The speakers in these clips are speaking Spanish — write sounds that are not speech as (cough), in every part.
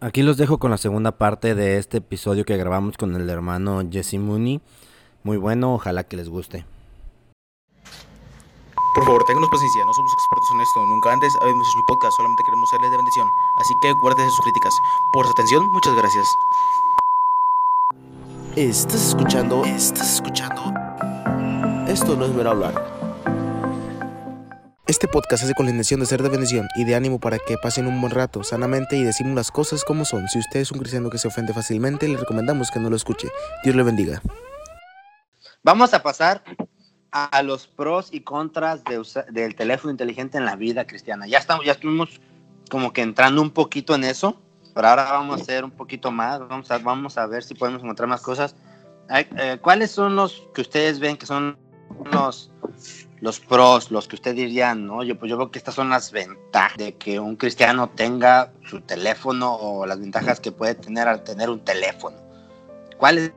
Aquí los dejo con la segunda parte de este episodio que grabamos con el hermano Jesse Mooney. Muy bueno, ojalá que les guste. Por favor, ténganos paciencia, no somos expertos en esto. Nunca antes habíamos hecho mi podcast, solamente queremos serles de bendición. Así que guárdese sus críticas. Por su atención, muchas gracias. Estás escuchando. Estás escuchando. Esto no es ver hablar. Este podcast hace con la intención de ser de bendición y de ánimo para que pasen un buen rato sanamente y decimos las cosas como son. Si usted es un cristiano que se ofende fácilmente, le recomendamos que no lo escuche. Dios le bendiga. Vamos a pasar a los pros y contras de del teléfono inteligente en la vida cristiana. Ya estamos, ya estuvimos como que entrando un poquito en eso, pero ahora vamos a hacer un poquito más. Vamos a, vamos a ver si podemos encontrar más cosas. Eh, ¿Cuáles son los que ustedes ven que son los los pros, los que usted diría, no, yo pues yo veo que estas son las ventajas de que un cristiano tenga su teléfono o las ventajas que puede tener al tener un teléfono. ¿Cuáles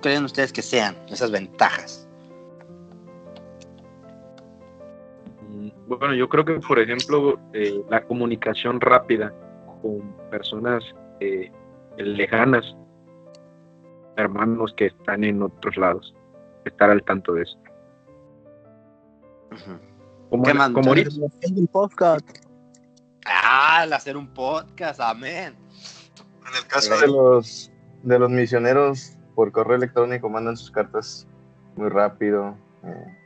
creen ustedes que sean esas ventajas? Mm, bueno, yo creo que por ejemplo eh, la comunicación rápida con personas eh, lejanas, hermanos que están en otros lados, estar al tanto de eso. Como, como un podcast. Ah, al hacer un podcast, amén. En el caso de los, de los misioneros, por correo electrónico mandan sus cartas muy rápido, eh,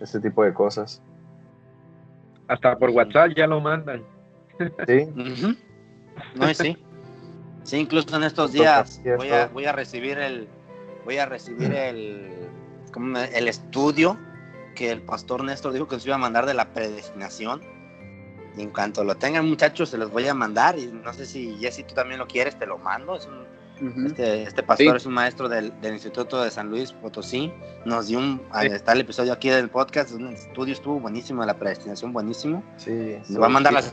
ese tipo de cosas. Hasta por WhatsApp ya lo mandan. Sí. (laughs) No, sí. Sí, incluso en estos días voy a, voy a recibir el voy a recibir el el estudio que el pastor Néstor dijo que se iba a mandar de la predestinación. Y en cuanto lo tengan, muchachos, se los voy a mandar. Y no sé si Jesse tú también lo quieres, te lo mando. Es este, este, pastor es un maestro del, Instituto de San Luis Potosí. Nos dio un. Está el episodio aquí del podcast. Un estudio estuvo buenísimo la predestinación, buenísimo. Sí. Nos va a mandar las.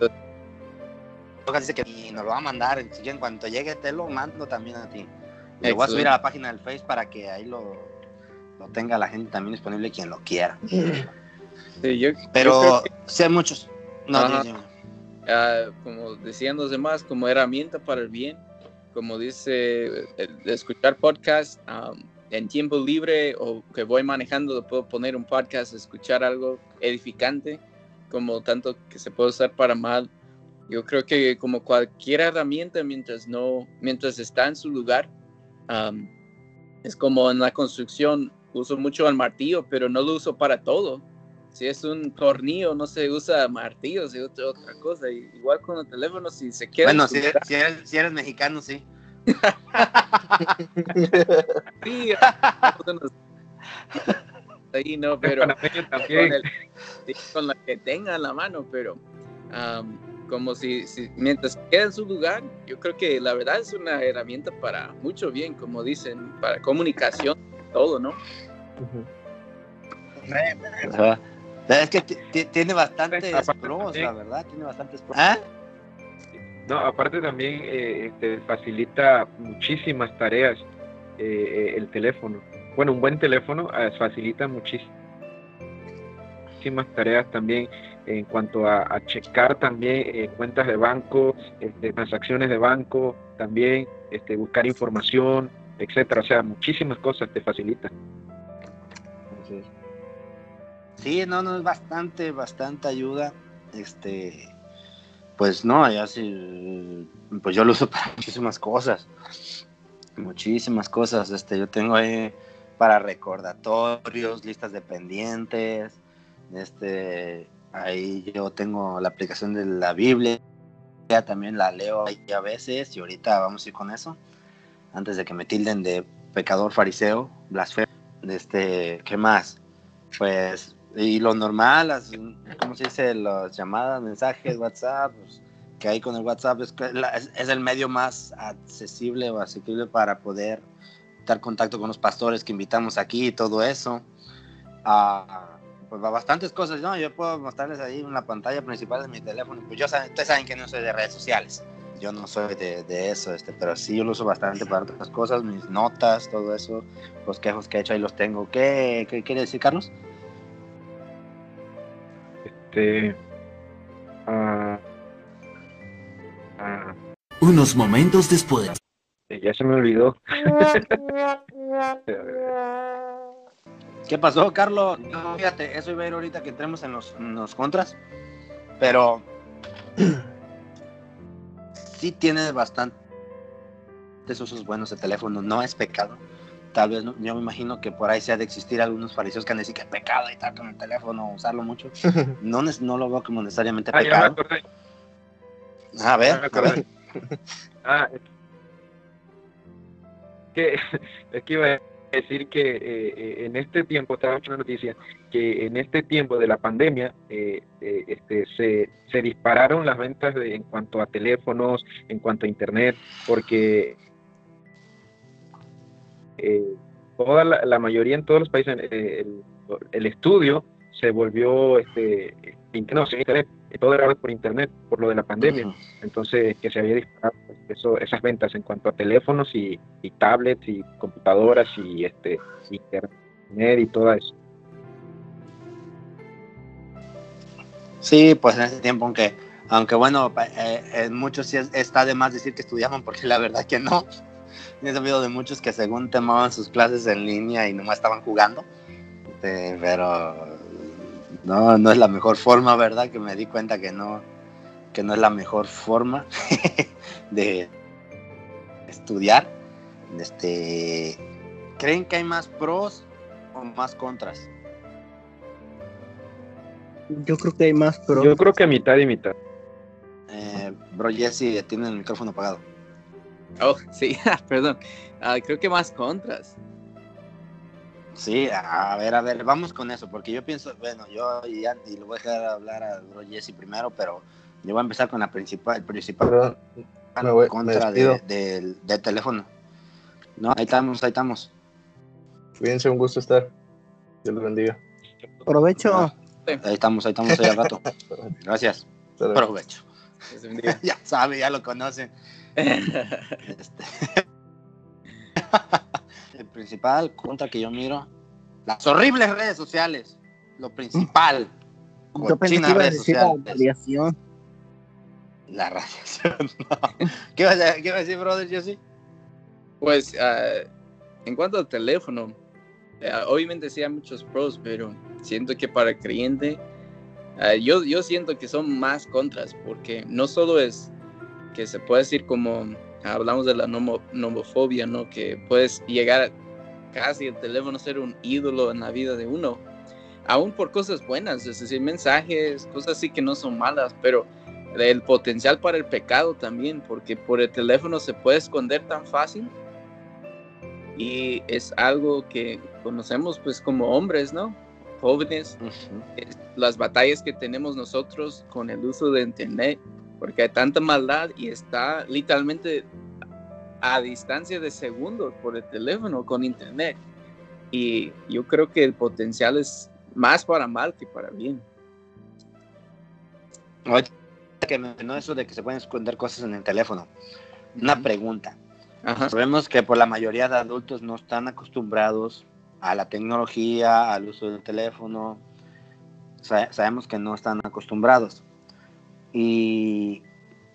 Dice que y nos lo va a mandar. En cuanto llegue, te lo mando también a ti. Me voy a subir a la página del Face para que ahí lo, lo tenga la gente también disponible quien lo quiera. Pero sé muchos. No, ah, como decían los demás, como herramienta para el bien, como dice, escuchar podcast en tiempo libre o que voy manejando, puedo poner un podcast, escuchar algo edificante, como tanto que se puede usar para mal. Yo creo que como cualquier herramienta, mientras no, mientras está en su lugar, es como en la construcción, uso mucho el martillo, pero no lo uso para todo. Si es un tornillo, no se usa martillo, se usa otra cosa. Igual con el teléfono, si se queda. Bueno, si eres, mexicano, sí. (laughs) sí, ahí no, pero con, la que tenga en la mano, pero como si, si, mientras queda en su lugar, yo creo que la verdad es una herramienta para mucho bien, como dicen, para comunicación todo, ¿no? es que tiene bastantes pros, la verdad, tiene bastantes pros. ¿Ah? No, aparte también eh, este, facilita muchísimas tareas eh, el teléfono. Bueno, un buen teléfono eh, facilita muchísimas tareas también en cuanto a, checar también cuentas de banco, este, transacciones de banco, también este, buscar información, etcétera. O sea, muchísimas cosas te facilitan. Sí, no, no, es bastante, bastante ayuda. Este, pues no, ya sí, pues yo lo uso (laughs) para muchísimas cosas. Muchísimas cosas. Este, yo tengo ahí para recordatorios, listas de pendientes. Este, ahí yo tengo la aplicación de la Biblia. Ya también la leo ahí a veces y ahorita vamos a ir con eso antes de que me tilden de pecador fariseo, blasfemo. Este, ¿qué más? Pues, y lo normal, las, ¿cómo se dice? Las llamadas, mensajes, WhatsApp, pues, que hay con el WhatsApp es, es, el medio más accesible o asequible para poder estar contacto con los pastores que invitamos aquí y todo eso. Ah, pues bastantes cosas, ¿no? Yo puedo mostrarles ahí en la pantalla principal de mi teléfono. Pues yo ustedes saben que no soy de redes sociales yo no soy de, eso, este, pero sí yo lo uso bastante para otras cosas, mis notas, todo eso, los quejos que he hecho ahí los tengo. ¿Qué, qué quiere decir, Carlos? Este. Uh, Unos momentos después. Ya se me olvidó. ¿Qué pasó, Carlos? No, fíjate, eso iba a ir ahorita que entremos en los, en los contras. Pero sí tienes bastantes usos buenos de teléfono. No es pecado. Tal vez, no- yo me imagino que por ahí se ha de existir algunos fariseos que han de decir que es pecado y tal con el teléfono, usarlo mucho. (laughs) No, no lo veo como necesariamente Ah, pecado. acordé. A ver, a ver. (laughs) Ah, es que, es que iba a decir que eh, eh, en este tiempo, estaba escuchando una noticia, que en este tiempo de la pandemia eh, este, se, se dispararon las ventas de- en cuanto a teléfonos, en cuanto a internet, porque toda la, la mayoría en todos los países, el, estudio se volvió este, internet, todo era por internet, por lo de la pandemia Ujú. entonces que se había disparado pues, eso, esas ventas en cuanto a teléfonos y, y tablets y computadoras y este internet y todo eso. Sí, pues en ese tiempo, aunque, aunque bueno, eh, en muchos sí es- está de más decir que estudiaban, porque la verdad que no. (laughs) He sabido de muchos que según tomaban sus clases en línea y nomás estaban jugando. Eh, pero no, no es la mejor forma, ¿verdad? Que me di cuenta que no, que no es la mejor forma (laughs) de estudiar. Este, ¿Creen que hay más pros o más contras? Yo creo que hay más pros. Yo creo que mitad y mitad. Eh, bro Jesse tiene el micrófono apagado. Oh, sí, (laughs) perdón. Ah, creo que más contras. Sí, a ver, a ver, vamos con eso, porque yo pienso, bueno, yo y, ya- y lo voy a dejar hablar a bro Jesse primero, pero yo voy a empezar con la principal, el principal Perdón, me voy- me contra de- del, del teléfono. No, ahí estamos, ahí estamos. Cuídense, un gusto estar. Dios los bendiga. Provecho. Ah, Ahí estamos, ahí estamos, ahí al rato. (laughs) Gracias. Provecho. (laughs) Ya sabe, ya lo conocen. Este. (laughs) principal contra que yo miro, las horribles redes sociales. Lo principal. Yo pensé que iba a la radiación. La radiación, (laughs) no. ¿Qué a, qué ibas a decir, brother? Yo sí. Pues ah, en cuanto al teléfono, eh, obviamente sí hay muchos pros, pero siento que para el cliente, ah, yo, yo siento que son más contras, porque no solo es que se puede decir como hablamos de la nomo- nomofobia, ¿no? Que puedes llegar casi el teléfono ser un ídolo en la vida de uno, aún por cosas buenas, es decir, mensajes, cosas así que no son malas, pero el potencial para el pecado también, porque por el teléfono se puede esconder tan fácil. Y es algo que conocemos pues como hombres, ¿no? Jóvenes, es las batallas que tenemos nosotros con el uso de internet, porque hay tanta maldad y está literalmente a distancia de segundos por el teléfono con internet. Y yo creo que el potencial es más para mal que para bien. Ahorita que mencionó eso de que se pueden esconder cosas en el teléfono. Una pregunta. Ajá. Sabemos que por la mayoría de adultos no están acostumbrados a la tecnología, al uso del teléfono. Sa- sabemos que no están acostumbrados. Y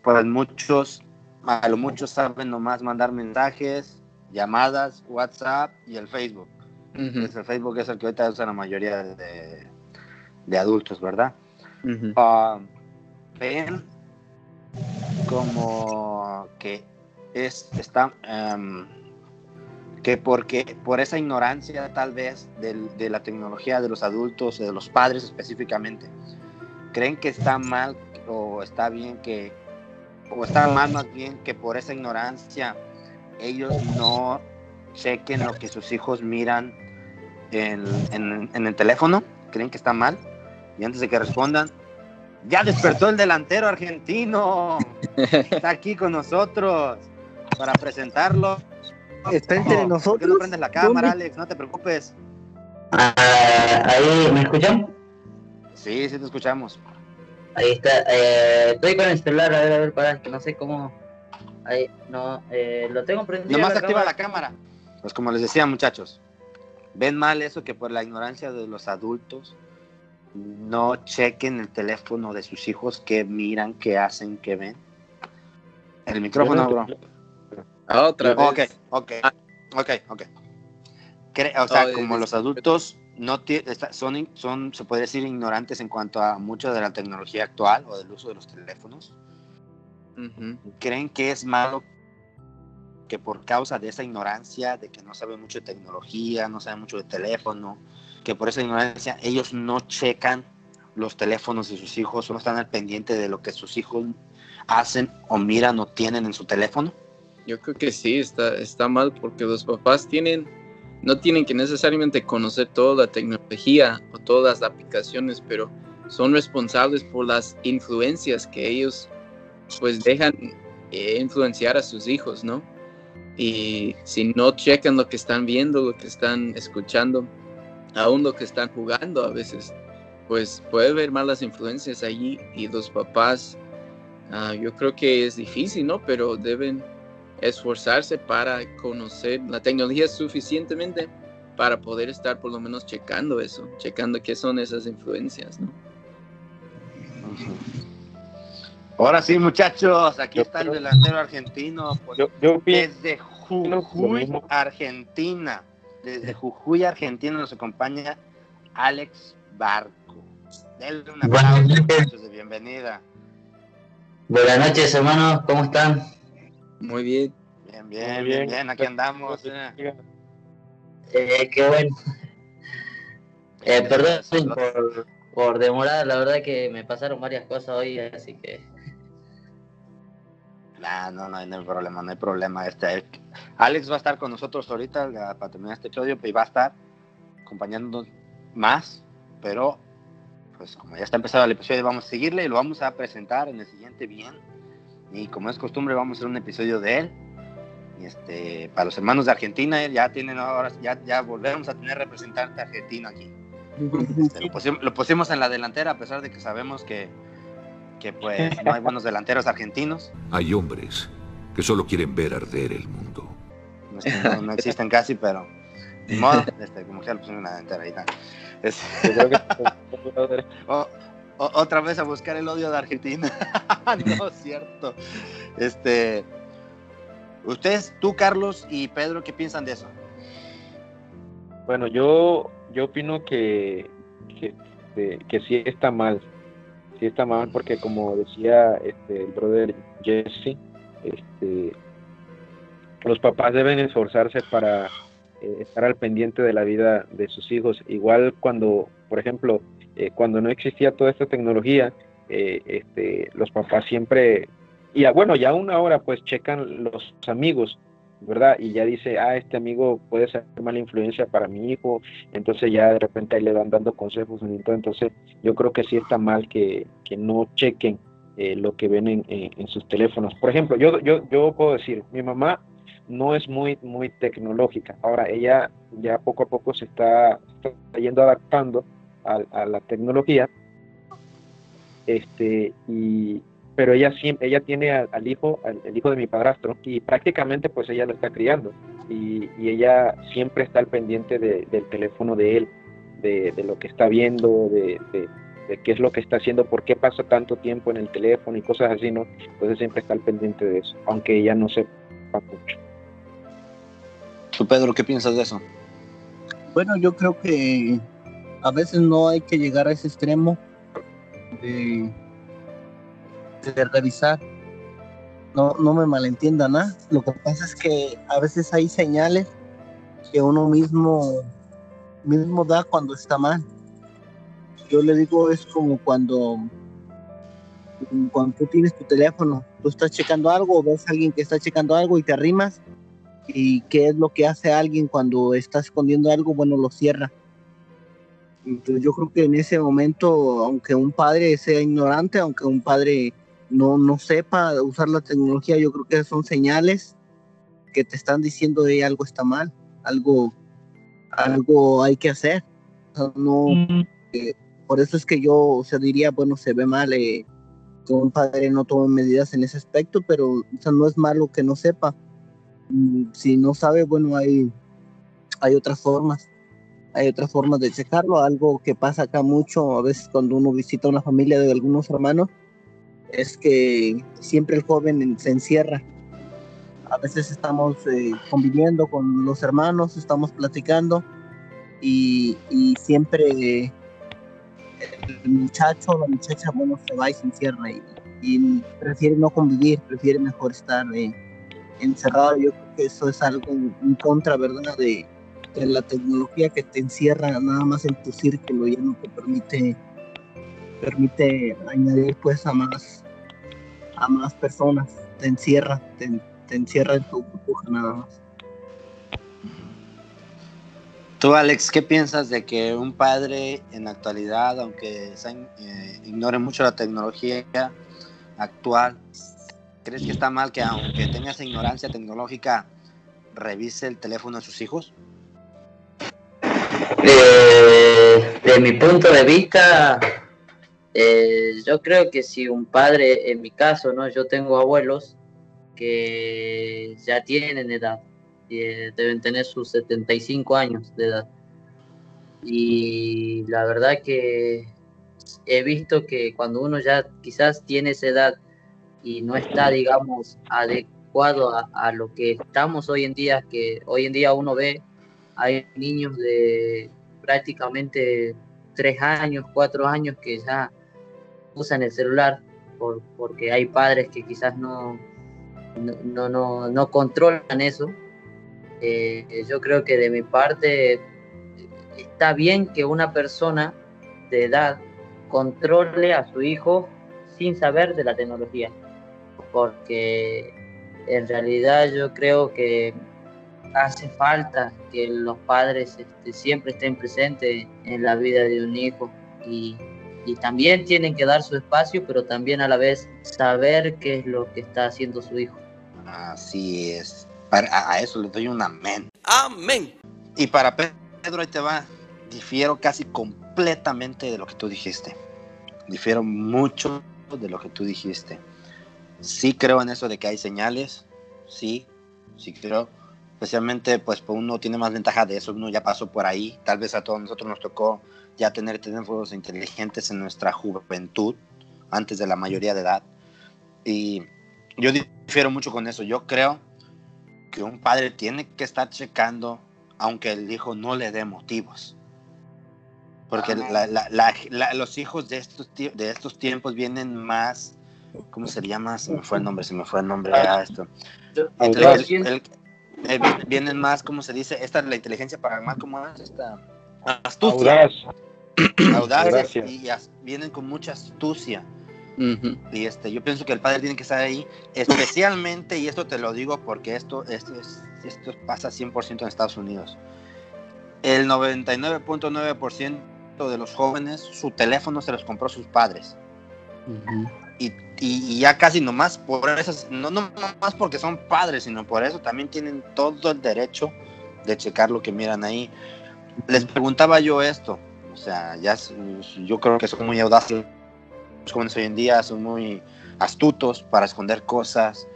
pues muchos, a lo muchos saben nomás mandar mensajes, llamadas, WhatsApp y el Facebook. Pues el Facebook es el que ahorita usa la mayoría de, de adultos, ¿verdad? Ah, ven como que es está em, que porque por esa ignorancia tal vez de la tecnología de los adultos de los padres específicamente creen que está mal o está bien que o está mal más bien que por esa ignorancia ellos no chequen lo que sus hijos miran en, en- en el teléfono creen que está mal y antes de que respondan ya despertó el delantero argentino. Está aquí con nosotros para presentarlo. Está entre ¿Por qué nosotros. no prendes la cámara, ¿Dónde? Alex? No te preocupes. Ah, ahí, ¿me escuchan? Sí, sí te escuchamos. Ahí está. Eh, estoy con el celular, a ver, a ver, para, no sé cómo. Ahí, no, eh, lo tengo prendido. Nomás la activa cámara. la cámara. Pues como les decía, muchachos, ven mal eso que por la ignorancia de los adultos no chequen el teléfono de sus hijos, qué miran, qué hacen, qué ven. El micrófono, bro. Ah, Otra Ok, vez. ok, ok, ok. Cre- o sea, Oh, como los adultos no son, son, se puede decir, ignorantes en cuanto a mucho de la tecnología actual o del uso de los teléfonos, Ujú. ¿creen que es malo que por causa de esa ignorancia, de que no saben mucho de tecnología, no saben mucho de teléfono, que por esa ignorancia ellos no checan los teléfonos de sus hijos, solo están al pendiente de lo que sus hijos hacen o miran o tienen en su teléfono? Yo creo que sí, está, está mal porque los papás tienen, no tienen que necesariamente conocer toda la tecnología o todas las aplicaciones, pero son responsables por las influencias que ellos pues dejan eh, influenciar a sus hijos, ¿no? Y si no checan lo que están viendo, lo que están escuchando, aún lo que están jugando a veces, pues puede haber malas influencias allí y los papás, ah, yo creo que es difícil, ¿no? Pero deben esforzarse para conocer la tecnología suficientemente para poder estar por lo menos checando eso, checando qué son esas influencias, ¿no? Ahora sí, muchachos, aquí Yo está el delantero argentino por- Yo, yo opino desde Jujuy. Argentina. Desde Jujuy, Argentina nos acompaña Alex Barco. Denle un aplauso, muchachos, de bienvenida. Buenas noches, hermanos, ¿cómo están? Muy bien. Bien, bien, Muy bien, bien. bien, aquí andamos. eh. Eh, qué bueno. (laughs) Eh, perdón por, por demorar, la verdad que me pasaron varias cosas hoy, así que Nah, no, no, hay- no hay problema, no hay problema. Este, Alex va a estar con nosotros ahorita para terminar este episodio y va a estar acompañándonos más, pero pues como ya está empezado el episodio vamos a seguirle y lo vamos a presentar en el siguiente bien. Y como es costumbre vamos a hacer un episodio de él. Y este, para los hermanos de Argentina ya tienen ahora, ya, ya volvemos a tener representante argentino aquí. Este, lo, pusim- lo pusimos en la delantera a pesar de que sabemos que, que pues no hay buenos delanteros argentinos. Hay hombres que solo quieren ver arder el mundo. No, existen casi, pero ni modo, este, como que ya lo pusimos en la delantera ahí está. Es- yo creo que (laughs) otra vez a buscar el odio de Argentina. (laughs) no es cierto. Este, ustedes, tú, Carlos y Pedro, ¿qué piensan de eso? Bueno, yo, yo opino que, que, de- que sí está mal. Sí está mal porque como decía este, el brother Jesse, este, los papás deben esforzarse para eh, estar al pendiente de la vida de sus hijos. Igual cuando, por ejemplo, eh, cuando no existía toda esta tecnología, eh, este, los papás siempre, y bueno, ya aún ahora pues checan los amigos, ¿verdad? Y ya dice, ah, este amigo puede ser mala influencia para mi hijo, entonces ya de repente ahí le van dando consejos, entonces yo creo que sí está mal que, que no chequen eh, lo que ven en, sus teléfonos. Por ejemplo, yo, yo, yo puedo decir, mi mamá no es muy, muy tecnológica, ahora ella ya poco a poco se está yendo adaptando a, a la tecnología, este, y, pero ella ella tiene al, al hijo, al, el hijo de mi padrastro, y prácticamente pues ella lo está criando, y, y ella siempre está al pendiente de- del teléfono de él, de, de lo que está viendo, de, de- de qué es lo que está haciendo, por qué pasa tanto tiempo en el teléfono y cosas así, ¿no? Entonces siempre está al pendiente de eso, aunque ella no sepa mucho. Tú, Pedro, ¿qué piensas de eso? Bueno, yo creo que a veces no hay que llegar a ese extremo de, revisar. No, no me malentiendan, ¿ah? Lo que pasa es que a veces hay señales que uno mismo, mismo da cuando está mal. Yo le digo, es como cuando, cuando tú tienes tu teléfono, tú estás checando algo, ves a alguien que está checando algo y te arrimas, y qué es lo que hace alguien cuando está escondiendo algo, bueno, lo cierra. Entonces yo creo que en ese momento, aunque un padre sea ignorante, aunque un padre no, no sepa usar la tecnología, yo creo que son señales que te están diciendo de algo está mal, algo, algo hay que hacer. O sea, no, eh, por eso es que yo, o sea, diría, bueno, se ve mal eh, que un padre no tome medidas en ese aspecto, pero o sea, no es malo que no sepa. Mm, Si no sabe, bueno, hay, hay otras formas. Hay otras formas de checarlo. Algo que pasa acá mucho, a veces cuando uno visita una familia de algunos hermanos, es que siempre el joven se encierra. A veces estamos eh, conviviendo con los hermanos, estamos platicando y, y siempre el muchacho o la muchacha, bueno, se va y se encierra y, y prefiere no convivir, prefiere mejor estar eh, encerrado. Yo creo que eso es algo en contra, ¿verdad? De la tecnología que te encierra nada más en tu círculo, ya no te permite permite añadir pues a más a más personas, te encierra, te, te encierra en tu burbuja nada más. Tú, Alex, ¿qué piensas de que un padre en la actualidad, aunque se, eh, ignore mucho la tecnología actual, crees que está mal que aunque tenga esa ignorancia tecnológica, revise el teléfono de sus hijos? Eh, de mi punto de vista, eh, yo creo que si un padre, en mi caso, no, yo tengo abuelos que ya tienen edad, eh, deben tener sus 75 años de edad. Y la verdad que he visto que cuando uno ya quizás tiene esa edad y no está, digamos, adecuado a, a lo que estamos hoy en día, que hoy en día uno ve, hay niños de prácticamente tres años, cuatro años que ya usan el celular por, porque hay padres que quizás no, no, no, no controlan eso. Eh, yo creo que de mi parte está bien que una persona de edad controle a su hijo sin saber de la tecnología, porque en realidad yo creo que hace falta que los padres este, siempre estén presentes en la vida de un hijo y, y, también tienen que dar su espacio, pero también a la vez saber qué es lo que está haciendo su hijo. Así es. Para, a eso le doy un amén. Amén. Y para Pedro, ahí te va. Difiero casi completamente de lo que tú dijiste. Difiero mucho de lo que tú dijiste. Sí creo en eso de que hay señales. Sí, sí creo especialmente pues, pues uno tiene más ventaja de eso, uno ya pasó por ahí, tal vez a todos nosotros nos tocó ya tener teléfonos inteligentes en nuestra juventud, antes de la mayoría de edad. Y yo difiero mucho con eso, yo creo que un padre tiene que estar checando aunque el hijo no le dé motivos. Porque la, la, la, los hijos de estos, de estos tiempos vienen más, ¿cómo se llama? Se me fue el nombre, se me fue el nombre a esto. Entonces, el, eh, vienen más, como se dice, esta es la inteligencia paranormal, como es esta astucia. Audaz. Audaz y, as, vienen con mucha astucia. Uh -huh. Y este, yo pienso que el padre tiene que estar ahí, especialmente, y esto te lo digo porque esto, esto, es, esto pasa 100% en Estados Unidos. El 99.9% de los jóvenes, su teléfono se los compró sus padres. Uh -huh. Y, ya casi nomás por eso, no, no más porque son padres, sino por eso también tienen todo el derecho de checar lo que miran ahí. Les preguntaba yo esto, o sea, ya yo creo que son muy audaces los jóvenes hoy en día, son muy astutos para esconder cosas,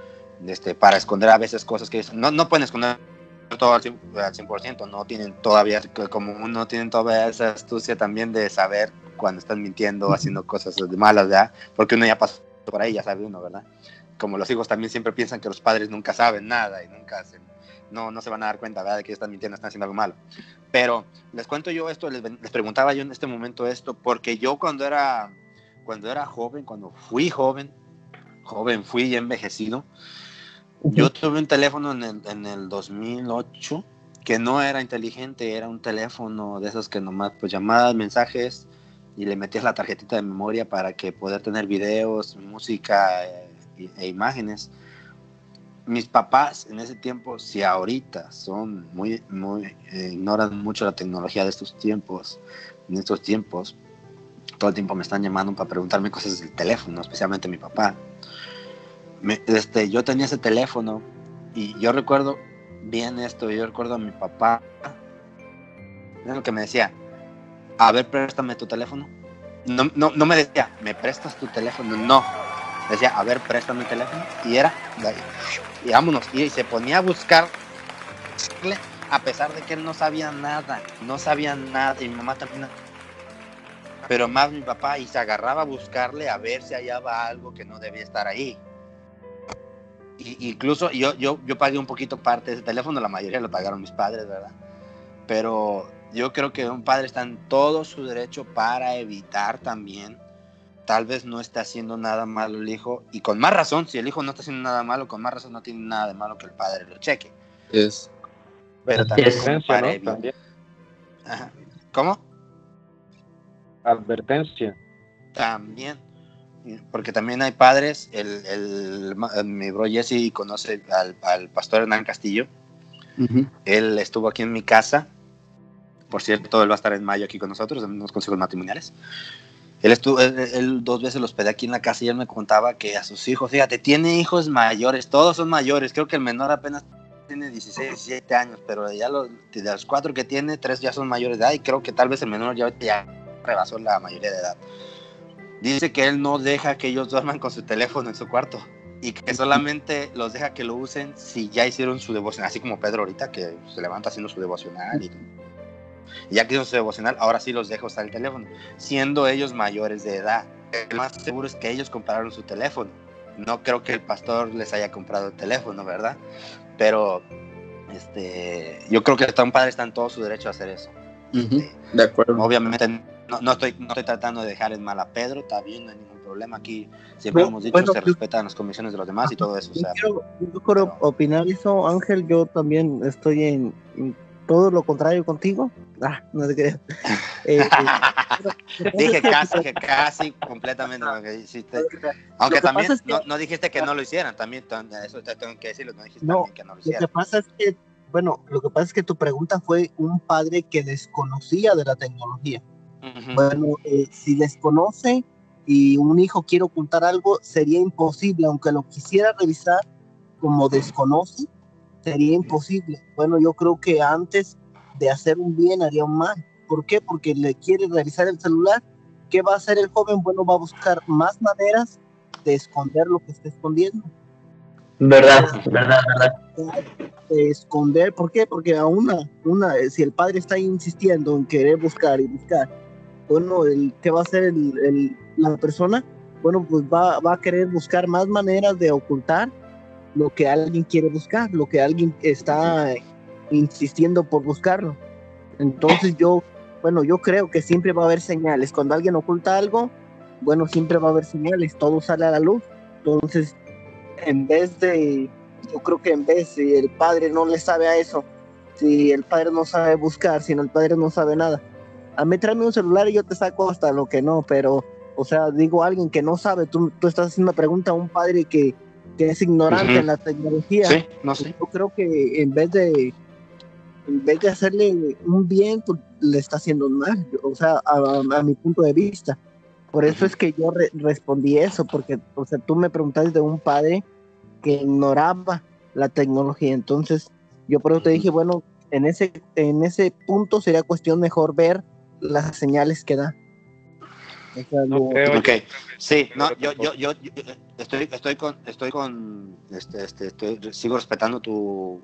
este, para esconder a veces cosas que no, no pueden esconder todo al 100%, no tienen todavía, como uno tienen todavía esa astucia también de saber cuando están mintiendo, haciendo cosas de malas, ¿verdad? Porque uno ya pasó por ahí, ya sabe uno, ¿verdad? Como los hijos también siempre piensan que los padres nunca saben nada y nunca hacen, no, no se van a dar cuenta, ¿verdad? De que están mintiendo, están haciendo algo malo. Pero les cuento yo esto, les, les preguntaba yo en este momento esto, porque yo cuando era, cuando era joven, cuando fui joven, joven fui y envejecido, yo tuve un teléfono en el, en el 2008 que no era inteligente, era un teléfono de esos que nomás, pues llamadas, mensajes, y le metías la tarjetita de memoria para que poder tener videos, música eh, e, imágenes. Mis papás en ese tiempo, si ahorita son muy, muy, eh, ignoran mucho la tecnología de estos tiempos, en estos tiempos, todo el tiempo me están llamando para preguntarme cosas del teléfono, especialmente mi papá. Me, este, yo tenía ese teléfono y yo recuerdo bien esto, yo recuerdo a mi papá, es lo que me decía, a ver, préstame tu teléfono. No, no, no me decía, ¿me prestas tu teléfono? No. Decía, a ver, préstame el teléfono. Y era, y vámonos. Y se ponía a buscar, a pesar de que él no sabía nada. No sabía nada. Y mi mamá también pero más mi papá y se agarraba a buscarle a ver si hallaba algo que no debía estar ahí. Y, incluso yo, yo, yo pagué un poquito parte de ese teléfono, la mayoría lo pagaron mis padres, ¿verdad? Pero yo creo que un padre está en todo su derecho para evitar también, tal vez no esté haciendo nada malo el hijo, y con más razón, si el hijo no está haciendo nada malo, con más razón no tiene nada de malo que el padre lo cheque. Es. Pero también como para ¿no? evitar- También. Ajá. ¿Cómo? Advertencia. También. Porque también hay padres, el, el- ma- mi bro Jesse conoce al, al pastor Hernán Castillo. Él estuvo aquí en mi casa. Por cierto, él va a estar en mayo aquí con nosotros, en unos consejos matrimoniales. Él, estuvo, él, él dos veces los hospedé aquí en la casa y él me contaba que a sus hijos, fíjate, tiene hijos mayores, todos son mayores. Creo que el menor apenas tiene 16, 17 años, pero ya los, de los cuatro que tiene, tres ya son mayores de edad y creo que tal vez el menor ya, ya rebasó la mayoría de edad. Dice que él no deja que ellos duerman con su teléfono en su cuarto y que solamente los deja que lo usen si ya hicieron su devocional, así como Pedro ahorita que se levanta haciendo su devocional y ya que hicieron su devocional, ahora sí los deja usar el teléfono, siendo ellos mayores de edad. Lo más seguro es que ellos compraron su teléfono. No creo que el pastor les haya comprado el teléfono, ¿verdad? Pero este, yo creo que un padre está en todo su derecho a hacer eso. De acuerdo. Obviamente no, no estoy, no estoy tratando de dejar en mal a Pedro, está bien, no hay ningún problema. Aquí siempre Bueno, hemos dicho bueno, se yo- respetan las convicciones de los demás y todo eso. O Yo sea, quiero, yo quiero opinar eso, Ángel. Yo también estoy en, en todo lo contrario contigo. Ah, no te creas. (laughs) Eh, eh, dije casi, que casi completamente lo que hiciste. Aunque que también es que- no, no dijiste que no lo hicieran, también eso te tengo que decirlo, no dijiste No, que no lo Lo que hicieran. pasa es que, bueno, lo que pasa es que tu pregunta fue un padre que desconocía de la tecnología. Ujú. Bueno, eh, si desconoce y un hijo quiere ocultar algo, sería imposible, aunque lo quisiera revisar como desconoce, sería imposible. Bueno, yo creo que antes de hacer un bien haría un mal. ¿Por qué? Porque le quiere revisar el celular. ¿Qué va a hacer el joven? Bueno, va a buscar más maneras de esconder lo que está escondiendo. Verdad, verdad, verdad. de esconder, ¿por qué? Porque a una, una, si el padre está insistiendo en querer buscar y buscar, bueno, el, ¿qué va a hacer el, el- la persona? Bueno, pues va, va a querer buscar más maneras de ocultar lo que alguien quiere buscar, lo que alguien está insistiendo por buscarlo. Entonces yo, bueno, yo creo que siempre va a haber señales. Cuando alguien oculta algo, bueno, siempre va a haber señales, todo sale a la luz. Entonces, en vez de, yo creo que en vez si el padre no le sabe a eso, si el padre no sabe buscar, si el padre no sabe nada, a mí tráeme un celular y yo te saco hasta lo que no, pero, o sea, digo a alguien que no sabe, tú, tú estás haciendo una pregunta a un padre que, que es ignorante Ujú. en la tecnología. Sí, no sé. Yo creo que en vez de en vez de hacerle un bien, pues, le está haciendo un mal, o sea, a, a mi punto de vista. Por eso es que yo re- respondí eso, porque, o sea, tú me preguntaste de un padre que ignoraba la tecnología, entonces yo por eso te dije, bueno, en ese, en ese punto sería cuestión mejor ver las señales que da. O sea, lo- creo Ok, sí, no, yo, yo, yo, yo estoy, estoy con, estoy con, este, este, estoy- sigo respetando tu,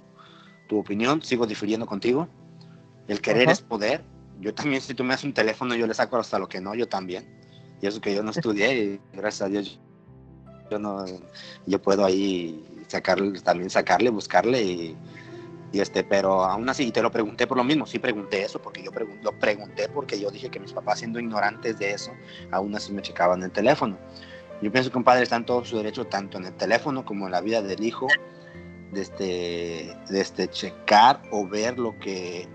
tu opinión, sigo difiriendo contigo. El querer es poder. Yo también, si tú me das un teléfono, yo le saco hasta lo que no, yo también. Y eso que yo no estudié, y gracias a Dios, yo no, yo puedo ahí sacarle, también sacarle, buscarle y, y este, pero aún así, y te lo pregunté por lo mismo, sí pregunté eso, porque yo pregun- lo pregunté porque yo dije que mis papás siendo ignorantes de eso, aún así me checaban el teléfono. Yo pienso que un padre está en todo su derecho, tanto en el teléfono como en la vida del hijo, de este, de este checar o ver lo que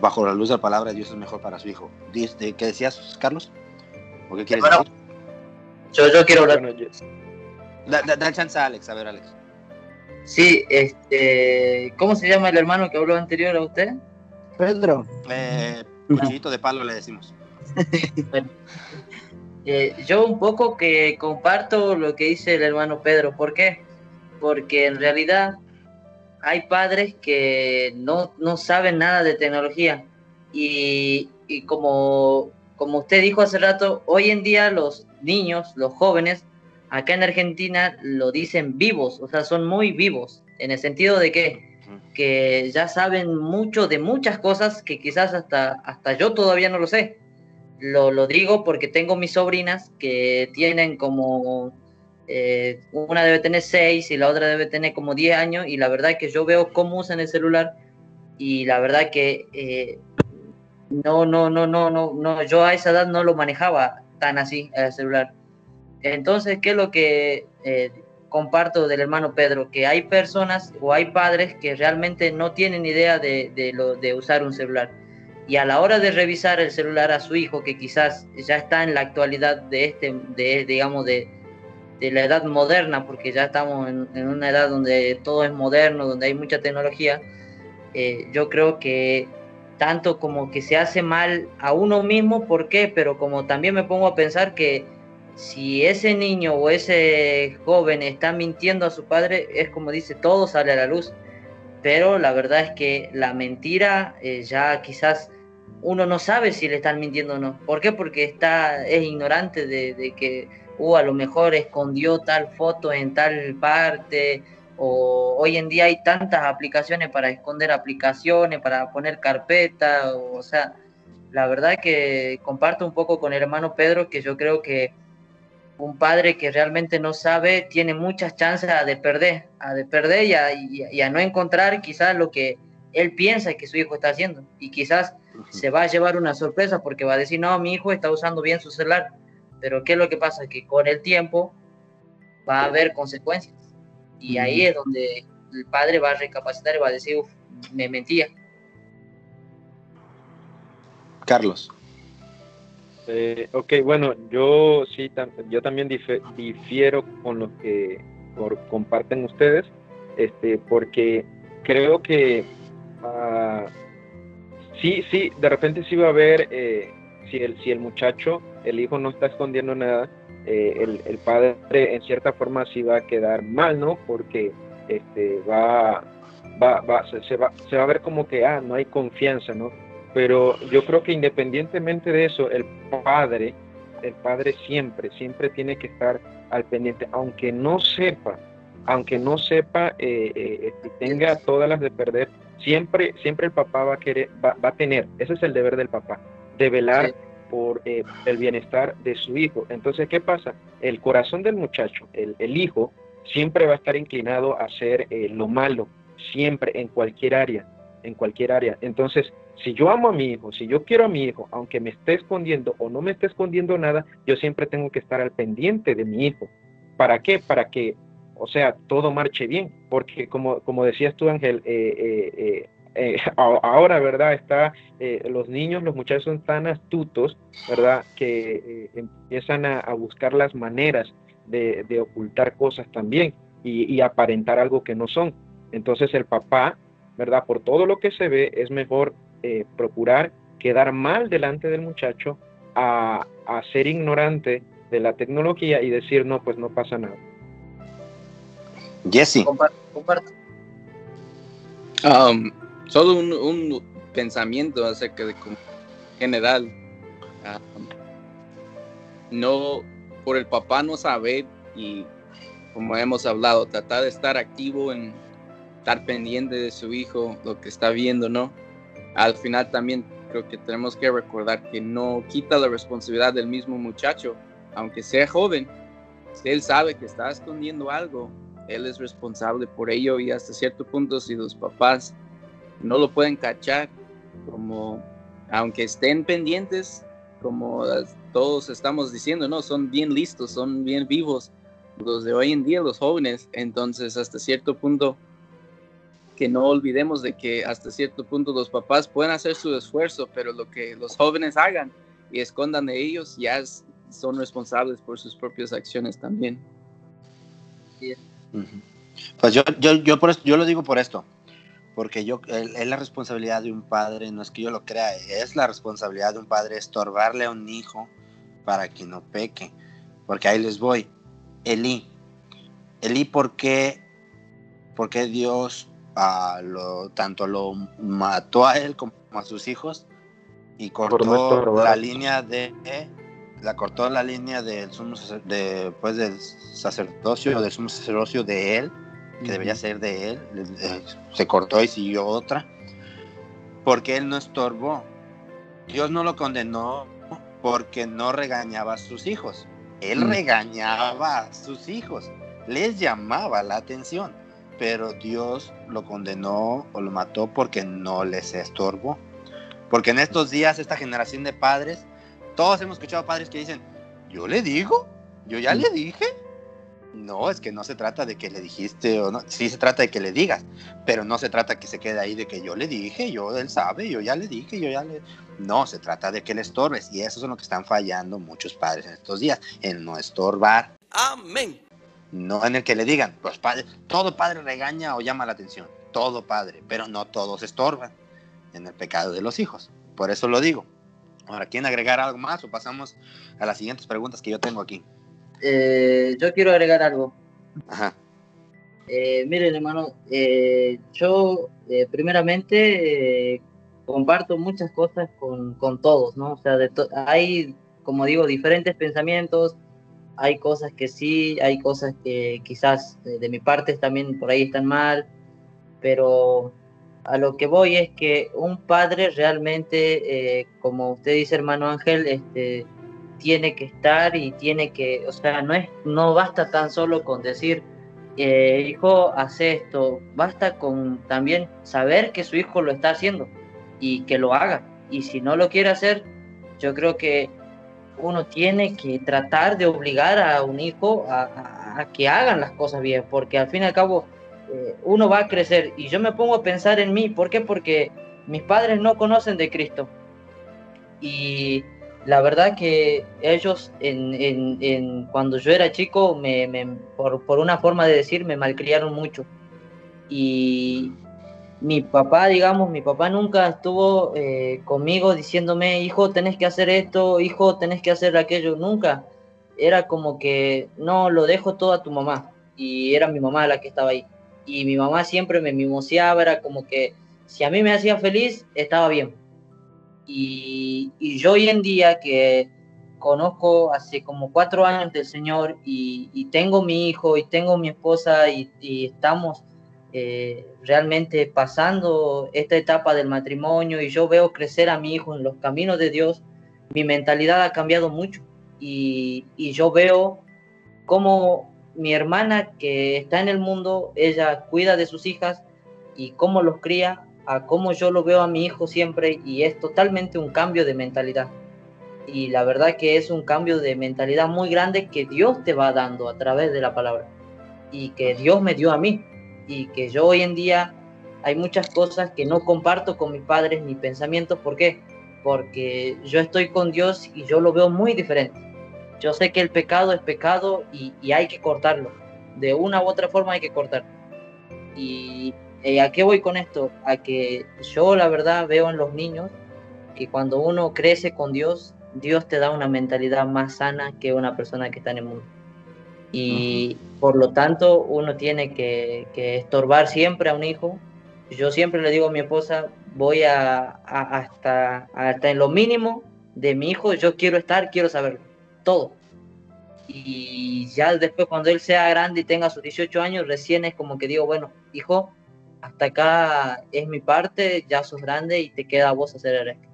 bajo la luz de la palabra de Dios es mejor para su hijo. ¿Qué decías, Carlos? ¿O qué quieres Bueno, decir? Yo, yo quiero hablar. Bueno, yo- Da, da- da chance a Alex, a ver, Alex. Sí, este, ¿cómo se llama el hermano que habló anterior a usted? Pedro, Eh, cuchillito de palo le decimos. (laughs) Eh, yo un poco que comparto lo que dice el hermano Pedro. ¿Por qué? Porque en realidad hay padres que no, no saben nada de tecnología. Y, y como, como usted dijo hace rato, hoy en día los niños, los jóvenes, acá en Argentina lo dicen vivos, o sea, son muy vivos, en el sentido de que, que ya saben mucho de muchas cosas que quizás hasta, hasta yo todavía no lo sé. Lo, lo digo porque tengo mis sobrinas que tienen como, eh, una debe tener 6 y la otra debe tener como 10 años y la verdad que yo veo cómo usan el celular y la verdad que eh, no, no, no, no, no, no, yo a esa edad no lo manejaba tan así el celular. Entonces, ¿qué es lo que eh, comparto del hermano Pedro? Que hay personas o hay padres que realmente no tienen idea de, de, lo, de usar un celular. Y a la hora de revisar el celular a su hijo, que quizás ya está en la actualidad de este, de, digamos, de, de la edad moderna, porque ya estamos en, en, una edad donde todo es moderno, donde hay mucha tecnología, eh, yo creo que tanto como que se hace mal a uno mismo, ¿por qué? Pero como también me pongo a pensar que si ese niño o ese joven está mintiendo a su padre, es como dice, todo sale a la luz. Pero la verdad es que la mentira eh, ya quizás uno no sabe si le están mintiendo o no. ¿Por qué? Porque está, es ignorante de, que uh, a lo mejor escondió tal foto en tal parte, o hoy en día hay tantas aplicaciones para esconder aplicaciones, para poner carpeta, o, o sea, la verdad que comparto un poco con el hermano Pedro que yo creo que un padre que realmente no sabe tiene muchas chances de perder, a de perder y a, y, a no encontrar quizás lo que él piensa que su hijo está haciendo y quizás. Se va a llevar una sorpresa porque va a decir, no, mi hijo está usando bien su celular, pero ¿qué es lo que pasa? Que con el tiempo va a haber consecuencias y ahí es donde el padre va a recapacitar y va a decir, uff, me mentía. Carlos. Eh, ok, bueno, yo sí, tam yo también dif difiero con lo que por, comparten ustedes, este, porque creo que uh, sí, sí, de repente sí va a haber, eh, si, el, si el muchacho, el hijo no está escondiendo nada, eh, el, el, padre en cierta forma sí va a quedar mal, ¿no? Porque este, va, va, va, se, se, va, se va a ver como que, ah, no hay confianza, ¿no? Pero yo creo que independientemente de eso, el padre, el padre siempre, siempre tiene que estar al pendiente, aunque no sepa, aunque no sepa eh, eh, y tenga todas las de perder, siempre, siempre el papá va a querer, va, va a tener, ese es el deber del papá, de velar sí. por eh, el bienestar de su hijo. Entonces, ¿qué pasa? El corazón del muchacho, el, el hijo, siempre va a estar inclinado a hacer eh, lo malo, siempre, en cualquier área, en cualquier área. Entonces, si yo amo a mi hijo, si yo quiero a mi hijo, aunque me esté escondiendo o no me esté escondiendo nada, yo siempre tengo que estar al pendiente de mi hijo. ¿Para qué? Para que, o sea, todo marche bien. Porque como, como decías tú, Ángel, eh, eh, eh, (laughs) ahora, ¿verdad? Está, los niños, los muchachos son tan astutos, ¿verdad? Que empiezan a, buscar las maneras de, ocultar cosas también y, aparentar algo que no son. Entonces el papá, ¿verdad? Por todo lo que se ve, es mejor eh, procurar quedar mal delante del muchacho a, ser ignorante de la tecnología y decir, no, pues no pasa nada. Jesse. Comparto. Um, solo un, un, pensamiento acerca de general. Um, no, por el papá no saber y como hemos hablado, tratar de estar activo en estar pendiente de su hijo, lo que está viendo, ¿no? Al final también creo que tenemos que recordar que no quita la responsabilidad del mismo muchacho, aunque sea joven. Si él sabe que está escondiendo algo, él es responsable por ello y hasta cierto punto si los papás no lo pueden cachar, como aunque estén pendientes, como todos estamos diciendo, no, son bien listos, son bien vivos los de hoy en día, los jóvenes, entonces hasta cierto punto que no olvidemos de que hasta cierto punto los papás pueden hacer su esfuerzo, pero lo que los jóvenes hagan y escondan de ellos ya son responsables por sus propias acciones también. Pues yo, yo, yo, por esto, yo lo digo por esto, porque yo, es la responsabilidad de un padre, no es que yo lo crea, es la responsabilidad de un padre estorbarle a un hijo para que no peque, porque ahí les voy. Elí, Elí, ¿por qué, por qué Dios uh, lo, tanto lo mató a él como a sus hijos y cortó la línea de la cortó la línea del sumo de, pues, del sacerdocio del sumo sacerdocio de él que debería ser de él eh, se cortó y siguió otra porque él no estorbó Dios no lo condenó porque no regañaba a sus hijos. Él Mm. regañaba a sus hijos, les llamaba la atención, pero Dios lo condenó o lo mató porque no les estorbó. Porque en estos días, esta generación de padres, todos hemos escuchado padres que dicen, yo le digo, yo ya le dije. No, es que no se trata de que le dijiste o no, sí se trata de que le digas, pero no se trata que se quede ahí de que yo le dije, yo él sabe, yo ya le dije, yo ya le... No, se trata de que le estorbes y eso es lo que están fallando muchos padres en estos días, en no estorbar. Amén. No en el que le digan, los padres, todo padre regaña o llama la atención, todo padre, pero no todos estorban en el pecado de los hijos. Por eso lo digo. Ahora, ¿quieren agregar algo más o pasamos a las siguientes preguntas que yo tengo aquí? Eh, yo quiero agregar algo. Ajá. Eh, miren, hermano, eh, yo eh, primeramente eh, comparto muchas cosas con, con todos, ¿no? O sea, de to- hay, como digo, diferentes pensamientos, hay cosas que sí, hay cosas que quizás eh, de mi parte también por ahí están mal, pero a lo que voy es que un padre realmente, eh, como usted dice, hermano Ángel, este, tiene que estar y tiene que, o sea, no es, no basta tan solo con decir, eh, hijo, hace esto, basta con también saber que su hijo lo está haciendo y que lo haga. Y si no lo quiere hacer, yo creo que uno tiene que tratar de obligar a un hijo a que hagan las cosas bien, porque al fin y al cabo eh, uno va a crecer. Y yo me pongo a pensar en mí, ¿por qué? Porque mis padres no conocen de Cristo. Y la verdad que ellos, en, en- en- cuando yo era chico, me, me- por, por una forma de decir, me malcriaron mucho. Y mi papá, digamos, mi papá nunca estuvo eh, conmigo diciéndome, hijo, tenés que hacer esto, hijo, tenés que hacer aquello, nunca. Era como que, no, lo dejo todo a tu mamá. Y era mi mamá la que estaba ahí. Y mi mamá siempre me mimoseaba, era como que si a mí me hacía feliz, estaba bien. Y, y yo hoy en día que conozco hace como cuatro años del Señor y, y tengo mi hijo y tengo mi esposa y, estamos eh, realmente pasando esta etapa del matrimonio y yo veo crecer a mi hijo en los caminos de Dios, mi mentalidad ha cambiado mucho y, y yo veo cómo mi hermana que está en el mundo, ella cuida de sus hijas y cómo los cría, a cómo yo lo veo a mi hijo siempre y es totalmente un cambio de mentalidad. Y la verdad que es un cambio de mentalidad muy grande que Dios te va dando a través de la palabra y que Dios me dio a mí y que yo hoy en día hay muchas cosas que no comparto con mis padres ni pensamientos. ¿Por qué? Porque yo estoy con Dios y yo lo veo muy diferente. Yo sé que el pecado es pecado y, y hay que cortarlo. De una u otra forma hay que cortarlo. Y eh, ¿a qué voy con esto? A que yo la verdad veo en los niños que cuando uno crece con Dios, Dios te da una mentalidad más sana que una persona que está en el mundo. Y por lo tanto uno tiene que, que estorbar siempre a un hijo. Yo siempre le digo a mi esposa, voy a, a- hasta, hasta en lo mínimo de mi hijo, yo quiero estar, quiero saberlo, todo. Y ya después cuando él sea grande y tenga sus 18 años, recién es como que digo, bueno, hijo, hasta acá es mi parte, ya sos grande y te queda a vos hacer el resto.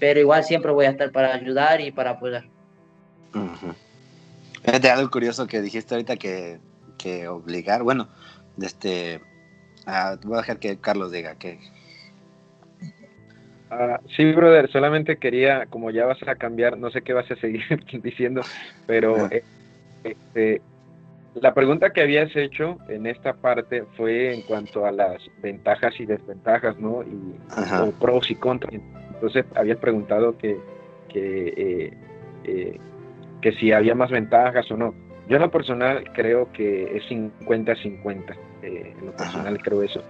Pero igual siempre voy a estar para ayudar y para apoyar. Ujú. Fíjate algo curioso que dijiste ahorita que, que obligar, bueno, este, ah, voy a dejar que Carlos diga que Ah, sí, brother, solamente quería, como ya vas a cambiar, no sé qué vas a seguir (laughs) diciendo, pero eh, este, la pregunta que habías hecho en esta parte fue en cuanto a las ventajas y desventajas, ¿no? Y o pros y contras. Entonces habías preguntado que, que, eh, eh, que si había más ventajas o no. Yo en lo personal creo que es 50-50. eh, en lo personal creo eso.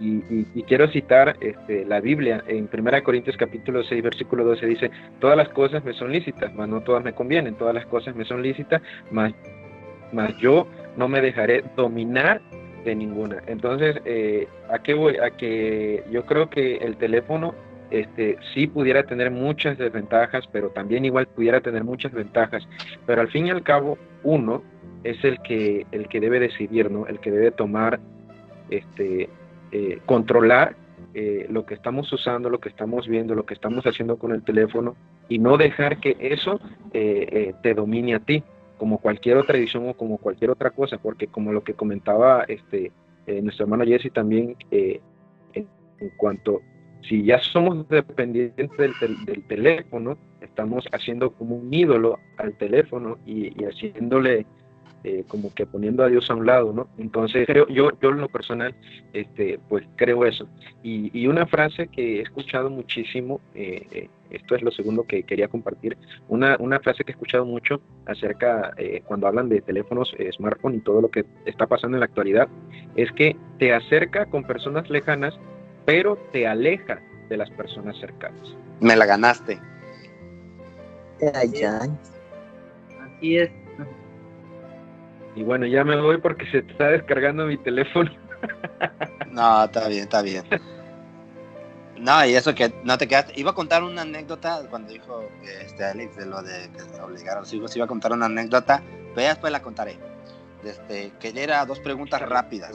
Y, y- y quiero citar este, la Biblia en 1 Corintios capítulo 6 versículo 12 dice, todas las cosas me son lícitas, mas no todas me convienen, todas las cosas me son lícitas, mas, mas yo no me dejaré dominar de ninguna. Entonces, eh, ¿a qué voy? A que yo creo que el teléfono este, sí pudiera tener muchas desventajas, pero también igual pudiera tener muchas ventajas. Pero al fin y al cabo, uno es el que, el que debe decidir, ¿no? El que debe tomar, este, eh, controlar eh, lo que estamos usando, lo que estamos viendo, lo que estamos haciendo con el teléfono y no dejar que eso eh, eh, te domine a ti, como cualquier otra edición o como cualquier otra cosa, porque como lo que comentaba este eh, nuestro hermano Jesse también, en, cuanto, si ya somos dependientes del, teléfono, estamos haciendo como un ídolo al teléfono y, y haciéndole eh, como que poniendo a Dios a un lado, ¿no? Entonces creo, yo, yo en lo personal, este, pues creo eso. Y, una frase que he escuchado muchísimo, eh, eh, esto es lo segundo que quería compartir, una, una frase que he escuchado mucho acerca, cuando hablan de teléfonos, smartphone y todo lo que está pasando en la actualidad, es que te acerca con personas lejanas, pero te aleja de las personas cercanas. Me la ganaste. Así es. Y bueno, ya me voy porque se está descargando mi teléfono. (laughs) no, está bien, está bien. No, y eso que no te quedaste. Iba a contar una anécdota cuando dijo este Alex de lo de obligar a los hijos. Iba a contar una anécdota, pero ya después la contaré. Este, que era dos preguntas rápidas.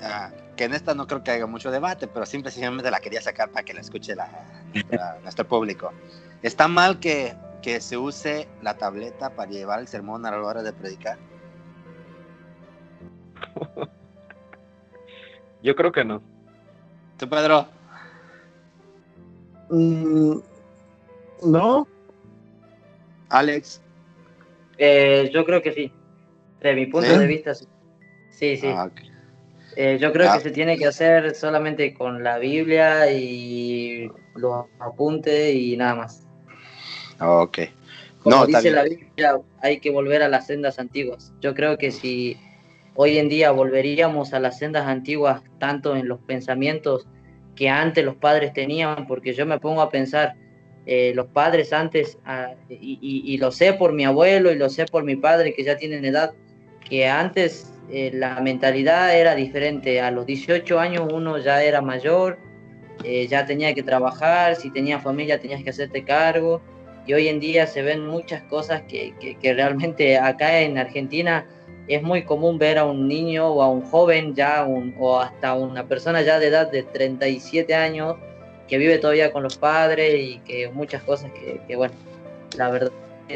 Ah, que en esta no creo que haya mucho debate, pero simplemente la quería sacar para que la escuche la, nuestro público. ¿Está mal que que se use la tableta para llevar el sermón a la hora de predicar? (laughs) Yo creo que no. ¿Tú, Pedro? Mm, no. Alex. Eh, yo creo que sí. De mi punto de vista, sí. Sí, sí. Ah, eh, yo creo que se tiene que hacer solamente con la Biblia y los apuntes y nada más. Ok. Como no, dice la Biblia, hay que volver a las sendas antiguas. Yo creo que si hoy en día volveríamos a las sendas antiguas, tanto en los pensamientos que antes los padres tenían, porque yo me pongo a pensar, eh, los padres antes, ah, y, lo sé por mi abuelo y lo sé por mi padre que ya tienen edad, que antes eh, la mentalidad era diferente. A los 18 años uno ya era mayor, eh, ya tenía que trabajar, si tenía familia tenías que hacerte cargo y hoy en día se ven muchas cosas que, que, realmente acá en Argentina es muy común ver a un niño o a un joven ya un, o hasta una persona ya de edad de 37 años que vive todavía con los padres y que muchas cosas que, que bueno, la verdad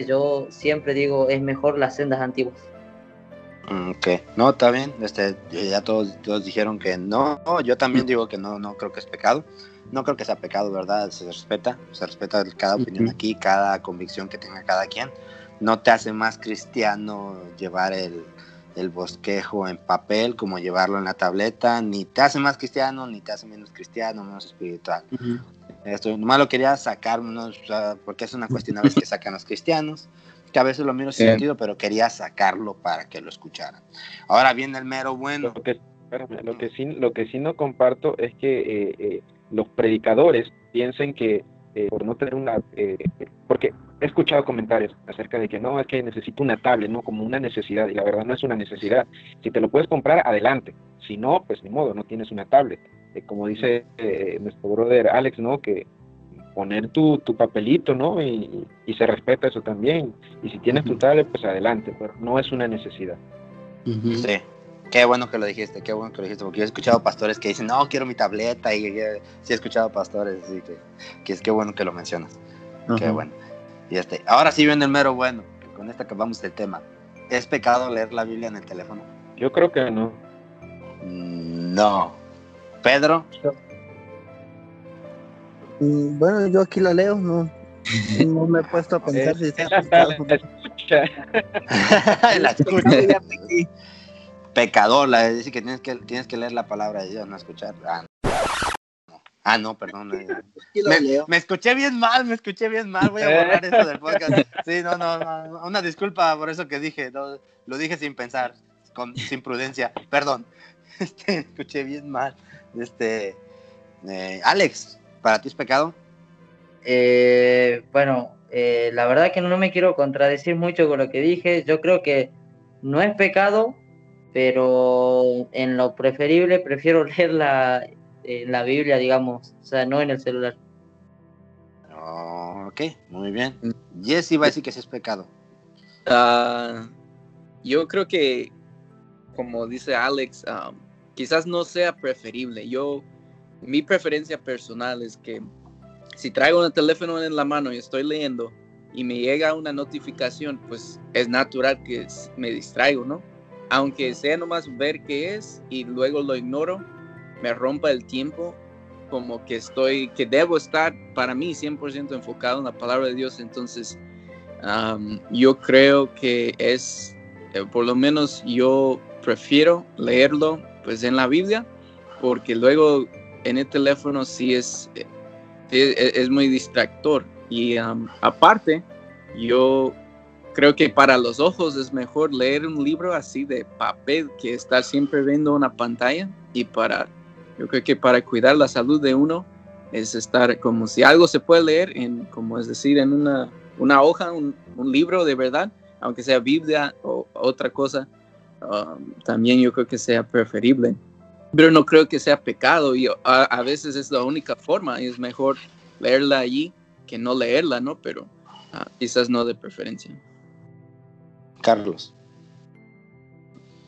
yo siempre digo es mejor las sendas antiguas. Mm, ok, no, está bien, este, ya todos, todos dijeron que no, yo también digo que no, no creo que es pecado no creo que sea pecado, ¿verdad? Se respeta, se respeta cada opinión aquí, cada convicción que tenga cada quien. No te hace más cristiano llevar el, bosquejo en papel como llevarlo en la tableta, ni te hace más cristiano, ni te hace menos cristiano, menos espiritual. Esto nomás lo quería sacar, porque es una cuestión a veces que sacan los cristianos, que a veces lo miro sin sentido, pero quería sacarlo para que lo escucharan. Ahora viene el mero bueno. Lo que, lo que, sí, lo que sí no comparto es que eh, eh, los predicadores piensen que eh, por no tener una, eh, porque he escuchado comentarios acerca de que no, es que necesito una tablet, no como una necesidad, y la verdad no es una necesidad. Si te lo puedes comprar, adelante. Si no, pues ni modo, no tienes una tablet. Eh, como dice nuestro brother Alex, ¿no? Que poner tu, tu papelito, ¿no? Y, y, se respeta eso también. Y si tienes tu tablet, pues adelante, pero no es una necesidad. Sí. Qué bueno que lo dijiste, qué bueno que lo dijiste, porque yo he escuchado pastores que dicen, no, quiero mi tableta, y, sí he escuchado pastores, así que, que es qué bueno que lo mencionas. Qué bueno. Y este, ahora sí viene el mero bueno, con esto acabamos el tema. ¿Es pecado leer la Biblia en el teléfono? Yo creo que no. Mm, no. ¿Pedro? Mm, bueno, yo aquí la leo, no. No me he puesto a (laughs) pensar si está la, escucha. (laughs) (laughs) la escucha pecador, la dice que tienes que tienes que leer la palabra de Dios, no escuchar. Ah, no, ah, no perdón. (laughs) Eh. Me, escuché bien mal, me escuché bien mal. Voy a borrar esto del podcast. Sí, no, no, una disculpa por eso que dije. lo dije sin pensar, con, sin prudencia. Perdón. (laughs) Este, escuché bien mal. Este, eh, Alex, ¿para ti es pecado? Eh, bueno, la verdad que no me quiero contradecir mucho con lo que dije. Yo creo que no es pecado, pero en lo preferible prefiero (laughs) leer la, la Biblia, digamos, o sea, no en el celular. ok, muy bien. Jesse va a decir que ese es pecado. Ah, yo creo que, como dice Alex, um, quizás no sea preferible. Yo, mi preferencia personal es que si traigo el teléfono en la mano y estoy leyendo y me llega una notificación, pues es natural que me distraigo, ¿no? Aunque sea nomás ver qué es y luego lo ignoro, me rompa el tiempo, como que estoy, que debo estar para mí 100% enfocado en la palabra de Dios. Entonces, yo creo que es, eh, por lo menos yo prefiero leerlo pues en la Biblia, porque luego en el teléfono sí es, eh, es, es muy distractor. Y aparte, yo creo que para los ojos es mejor leer un libro así de papel que estar siempre viendo una pantalla. Y para, yo creo que para cuidar la salud de uno es estar como si algo se puede leer, en, como es decir, en una, una hoja, un, libro de verdad, aunque sea Biblia o otra cosa, también yo creo que sea preferible. Pero no creo que sea pecado y a, a veces es la única forma y es mejor leerla allí que no leerla, ¿no? Pero ah, quizás no de preferencia. Carlos.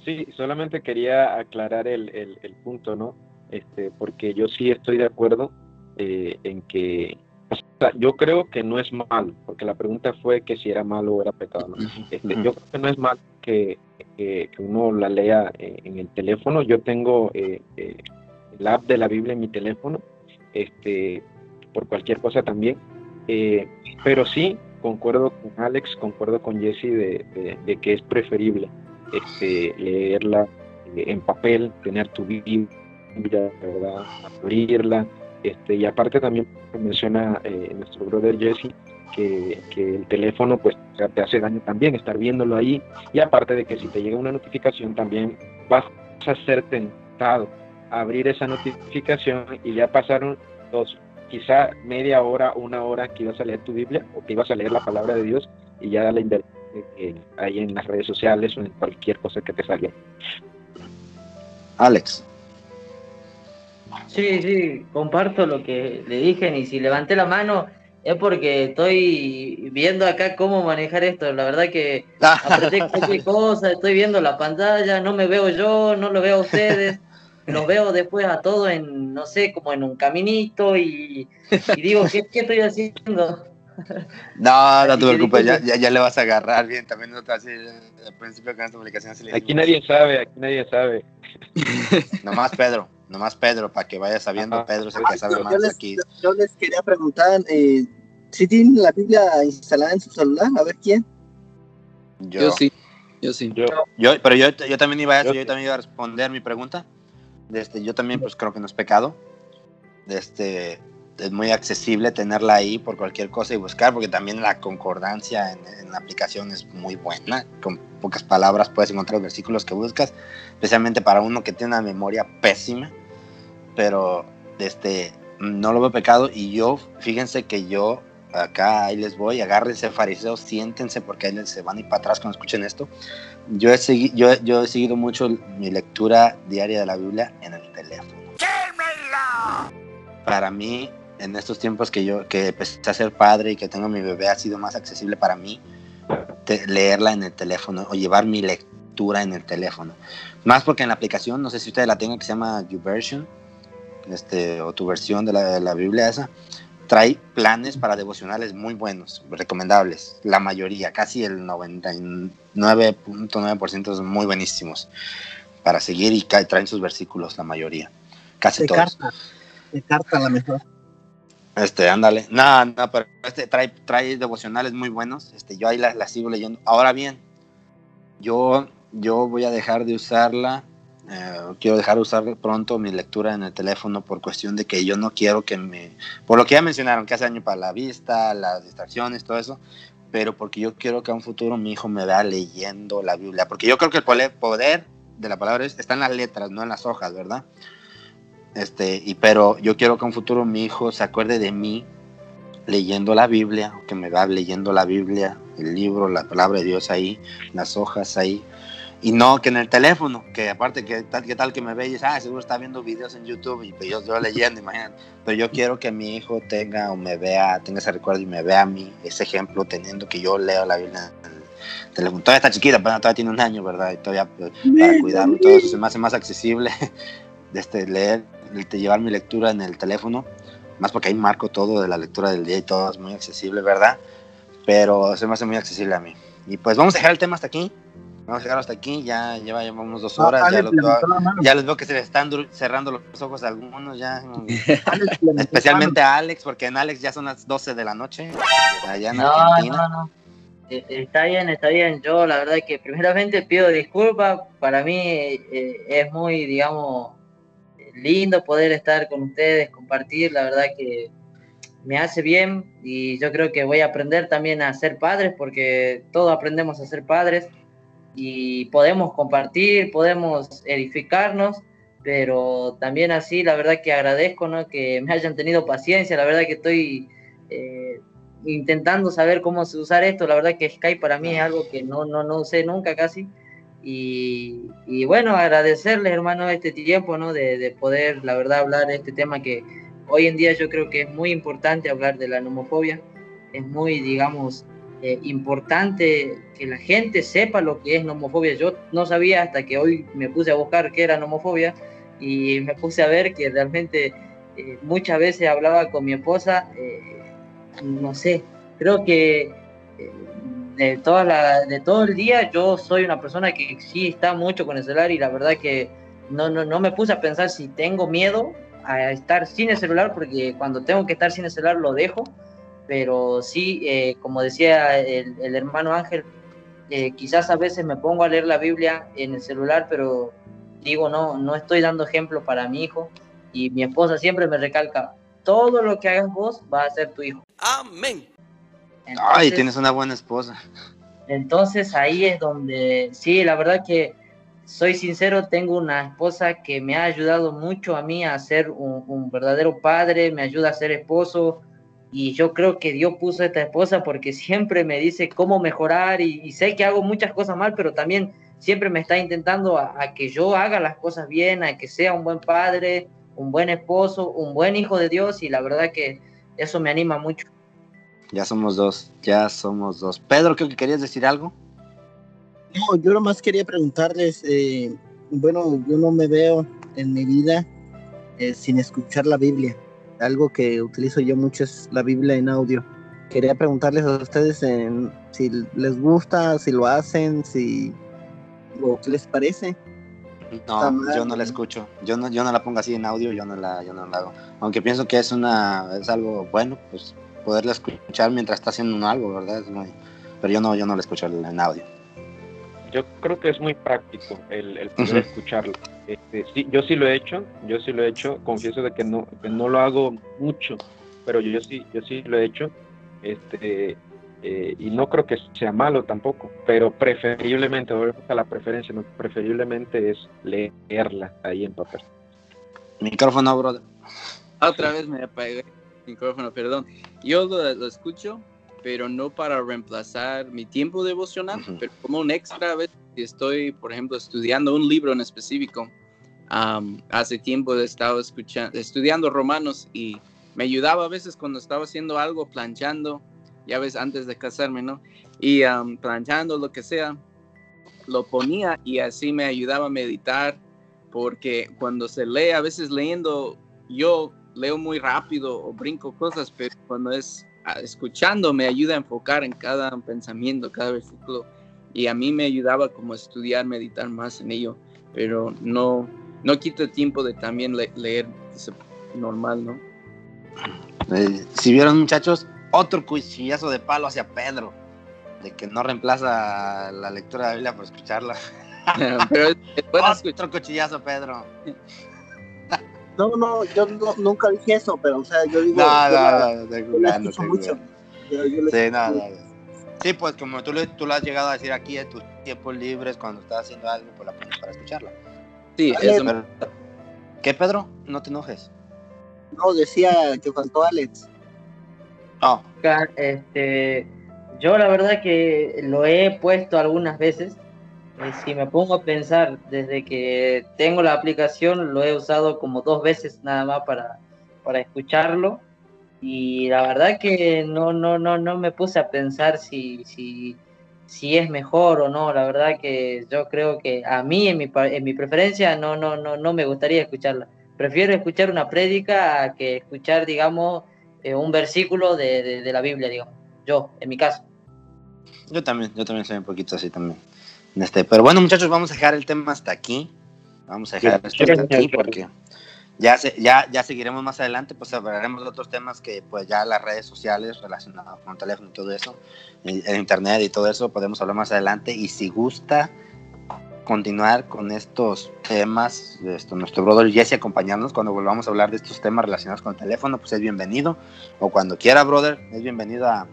Sí, solamente quería aclarar el, el, punto, ¿no? Este, porque yo sí estoy de acuerdo eh, en que, o sea, yo creo que no es malo, porque la pregunta fue que si era malo o era pecado. ¿no? Este, yo creo que no es mal que, que, uno la lea eh, en el teléfono. Yo tengo eh, el app de la Biblia en mi teléfono, este, por cualquier cosa también. Eh, pero sí, concuerdo con Alex, concuerdo con Jesse de, que es preferible este, leerla eh, en papel, tener tu Biblia, ¿verdad? abrirla. Este, y aparte también menciona eh, nuestro brother Jesse que, el teléfono pues te hace daño también estar viéndolo ahí y aparte de que si te llega una notificación también vas a ser tentado a abrir esa notificación y ya pasaron dos quizá media hora, una hora que ibas a leer tu Biblia o que ibas a leer la palabra de Dios y ya la inversión eh, ahí en las redes sociales o en cualquier cosa que te salga. Alex. Sí, sí, comparto lo que le dije y si levanté la mano es porque estoy viendo acá cómo manejar esto. La verdad que (laughs) apreté cualquier cosa, estoy viendo la pantalla, no me veo yo, no lo veo a ustedes (laughs) los veo después a todos en, no sé, como en un caminito y, digo, ¿qué, estoy haciendo? (laughs) No, no te preocupes, ya, ya, le vas a agarrar bien. También no te al principio con esta publicación. aquí nadie sabe, aquí nadie sabe. (laughs) nomás Pedro, nomás Pedro, para que vaya sabiendo. Pedro es el que sabe más yo les, aquí. Yo, les quería preguntar, eh, ¿si tienen la Biblia instalada en su celular? A ver quién. Yo, sí, yo sí. Yo, pero yo, yo también iba a, yo también iba a responder mi pregunta. Este, yo también pues creo que no es pecado. Este, es muy accesible tenerla ahí por cualquier cosa y buscar, porque también la concordancia en, la aplicación es muy buena. Con pocas palabras puedes encontrar los versículos que buscas, especialmente para uno que tiene una memoria pésima. Pero este, no lo veo pecado y yo, fíjense que yo, acá ahí les voy, agárrense fariseos, siéntense porque ahí se van a ir para atrás cuando escuchen esto yo he, seguido, yo, yo he seguido mucho mi lectura diaria de la Biblia en el teléfono. Para mí, en estos tiempos que yo que empecé a ser padre y que tengo mi bebé, ha sido más accesible para mí leerla en el teléfono o llevar mi lectura en el teléfono. Más porque en la aplicación, no sé si ustedes la tengan, que se llama YouVersion, este, o tu versión de la, de la Biblia esa, trae planes para devocionales muy buenos, recomendables, la mayoría, casi el 99.9% son muy buenísimos para seguir y traen sus versículos la mayoría, casi todos. Carta, de carta la mejor. Este, ándale. No, no, pero este trae, trae devocionales muy buenos. Este, yo ahí las la sigo leyendo. Ahora bien, yo, yo voy a dejar de usarla eh, quiero dejar de usar pronto mi lectura en el teléfono por cuestión de que yo no quiero que me... Por lo que ya mencionaron, que hace daño para la vista, las distracciones, todo eso, pero porque yo quiero que a un futuro mi hijo me vea leyendo la Biblia, porque yo creo que el poder de la palabra está en las letras, no en las hojas, ¿verdad? Este, y pero yo quiero que a un futuro mi hijo se acuerde de mí leyendo la Biblia, que me vea leyendo la Biblia, el libro, la palabra de Dios ahí, las hojas ahí, y no que en el teléfono, que aparte que tal, que tal que me ve y dice, ah, seguro está viendo videos en YouTube y pues yo estoy leyendo, imagínate. Pero yo quiero que mi hijo tenga o me vea, tenga ese recuerdo y me vea a mí, ese ejemplo, teniendo que yo leo la Biblia en el teléfono. Todavía está chiquita, pero todavía tiene un año, ¿verdad? Y todavía pues, para cuidarlo, todo eso se me hace más accesible, (laughs) este, leer, de llevar mi lectura en el teléfono más porque ahí marco todo de la lectura del día y todo es muy accesible, ¿verdad? Pero se me hace muy accesible a mí. Y pues vamos a dejar el tema hasta aquí. Vamos a llegar hasta aquí, ya lleva llevamos dos Ah, horas, ya, los veo, ya que se les están cerrando los ojos a algunos ya. (laughs) Especialmente a Alex, porque en Alex ya son las 12 de la noche, allá en No, Argentina. no, no. Eh, Está bien, está bien. Yo la verdad que primeramente pido disculpas. Para mí eh, es muy, digamos, lindo poder estar con ustedes, compartir. La verdad que me hace bien y yo creo que voy a aprender también a ser padres porque todos aprendemos a ser padres y podemos compartir, podemos edificarnos, pero también así la verdad que agradezco ¿no? que me hayan tenido paciencia. La verdad que estoy... eh, intentando saber cómo usar esto. La verdad que Skype para mí es algo que no, no, no usé nunca casi. Y, y bueno, agradecerles, hermano, este tiempo, ¿no? De, de poder, la verdad, hablar de este tema que hoy en día yo creo que es muy importante hablar de la nomofobia. Es muy, digamos, eh, importante que la gente sepa lo que es nomofobia. Yo no sabía hasta que hoy me puse a buscar qué era nomofobia y me puse a ver que realmente eh, muchas veces hablaba con mi esposa. eh, no sé, creo que eh, de, toda la, de todo el día yo soy una persona que sí está mucho con el celular y la verdad que no, no, no me puse a pensar si tengo miedo a estar sin el celular porque cuando tengo que estar sin el celular lo dejo, pero sí, eh, como decía el, el hermano Ángel, eh, quizás a veces me pongo a leer la Biblia en el celular, pero digo, no, no estoy dando ejemplo para mi hijo y mi esposa siempre me recalca, todo lo que hagas vos va a ser tu hijo. Amén. Ay, Entonces- tienes una buena esposa. entonces ahí es donde, sí, la verdad que soy sincero, tengo una esposa que me ha ayudado mucho a mí a ser un, un verdadero padre, me ayuda a ser esposo y yo creo que Dios puso a esta esposa porque siempre me dice cómo mejorar y, y sé que hago muchas cosas mal, pero también siempre me está intentando a, a que yo haga las cosas bien, a que sea un buen padre, un buen esposo, un buen hijo de Dios y la verdad que eso me anima mucho. Ya somos dos, ya somos dos. Pedro, creo que querías decir algo. No, yo nomás quería preguntarles, eh, bueno, yo no me veo en mi vida eh, sin escuchar la Biblia. Algo que utilizo yo mucho es la Biblia en audio. Quería preguntarles a ustedes en, si les gusta, si lo hacen, si o qué les parece. No, yo no la escucho. Yo no, yo no la pongo así en audio, yo no la, yo no la hago. Aunque pienso que es una, es algo bueno, pues poderla escuchar mientras está haciendo algo, ¿verdad? Muy- pero yo no, yo no la escucho en audio. Yo creo que es muy práctico el, el poder escucharlo. Este, sí, yo sí lo he hecho, yo sí lo he hecho, confieso de que no, que no lo hago mucho, pero yo, sí, yo sí lo he hecho, este, eh, y no creo que sea malo tampoco, pero preferiblemente, volvemos a la preferencia, ¿no? preferiblemente es leerla ahí en papel. Micrófono, brother. Otra vez me apagué el micrófono, perdón. Yo lo, lo escucho, pero no para reemplazar mi tiempo devocional, pero como un extra a veces si estoy, por ejemplo, estudiando un libro en específico. Am, hace tiempo he estado escuchando, estudiando romanos y me ayudaba a veces cuando estaba haciendo algo, planchando, ya ves, antes de casarme, ¿no? Y am, planchando, lo que sea, lo ponía y así me ayudaba a meditar, porque cuando se lee, a veces leyendo, yo leo muy rápido o brinco cosas, pero cuando es escuchando me ayuda a enfocar en cada pensamiento, cada versículo, y a mí me ayudaba como a estudiar, meditar más en ello, pero no, no quita tiempo de también le- leer normal, ¿no? Eh, si vieron, muchachos, otro cuchillazo de palo hacia Pedro, de que no reemplaza la lectura de la Biblia por escucharla. (laughs) pero es, otro cuchillazo, Pedro. (laughs) No, no, yo no- nunca dije eso, pero o sea, yo digo. No, yo no, la- estoy mucho. Yo- yo Sí, escucho no, mucho. no, no. Sí, pues como tú, le- tú lo has llegado a decir aquí de tus tiempos libres, cuando estás haciendo algo, pues la pones para escucharla. Sí, Ale, eso Pero- ¿Qué, Pedro? No te enojes. No, decía que faltó Alex. Oh, Este, yo la verdad que lo he puesto algunas veces. Si me pongo a pensar, desde que tengo la aplicación, lo he usado como dos veces nada más para, para escucharlo. Y la verdad que no, no, no, no me puse a pensar si, si, si es mejor o no. La verdad que yo creo que a mí, en mi, en mi preferencia, no, no, no, no me gustaría escucharla. prefiero escuchar una prédica a que escuchar, digamos, eh, un versículo de, de, de la Biblia, digamos. Yo, en mi caso. Yo también, yo también soy un poquito así también. Este, pero bueno, muchachos, vamos a dejar el tema hasta aquí. Vamos a dejar esto hasta aquí porque ya, se, ya, ya seguiremos más adelante, pues hablaremos de otros temas que pues ya las redes sociales relacionadas con el teléfono y todo eso, el, el internet y todo eso, podemos hablar más adelante. Y si gusta continuar con estos temas, esto, nuestro brother Jesse acompañarnos cuando volvamos a hablar de estos temas relacionados con el teléfono, pues es bienvenido. O cuando quiera, brother, es bienvenido a,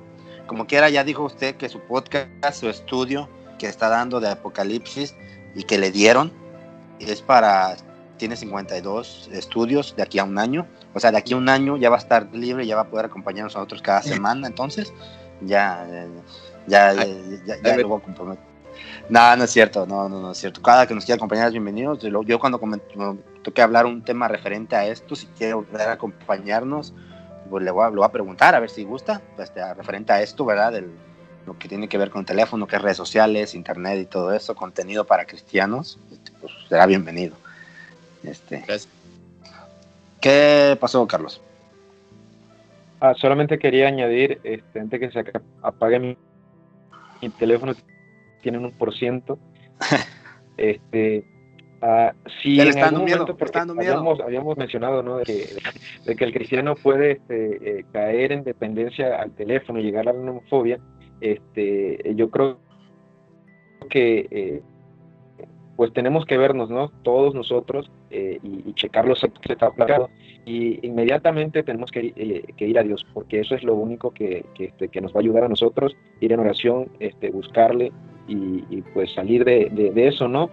como quiera, ya dijo usted que su podcast, su estudio que está dando de Apocalipsis y que le dieron, es para, tiene 52 estudios de aquí a un año. O sea, de aquí a un año ya va a estar libre, ya va a poder acompañarnos a nosotros cada (laughs) semana. Entonces, ya, ya, ya, ya, ya lo voy a comprometer. No, no es cierto, no, no, no es cierto. Cada que nos quiera acompañar es bienvenido. Yo cuando toque hablar un tema referente a esto, si quiere volver a acompañarnos, pues le voy a, lo voy a preguntar a ver si gusta, este, referente a esto, ¿verdad? Del, lo que tiene que ver con teléfono, que es redes sociales, internet y todo eso, contenido para cristianos, este, pues será bienvenido. Este, Gracias. ¿Qué pasó, Carlos? Ah, solamente quería añadir, este, antes que se apague mi, mi teléfono, tienen un por ciento. (laughs) este, uh, si Ya le en está algún dando miedo, momento, le porque habíamos, habíamos mencionado ¿no? de, que, de que el cristiano puede este, eh, caer en dependencia al teléfono y llegar a la homofobia, este, yo creo que eh, pues tenemos que vernos, ¿no? Todos nosotros eh, y, checar los actos que está placado y inmediatamente tenemos que, eh, que ir a Dios, porque eso es lo único que, este, que nos va a ayudar a nosotros, ir en oración, este, buscarle y, pues salir de, de, eso, ¿no?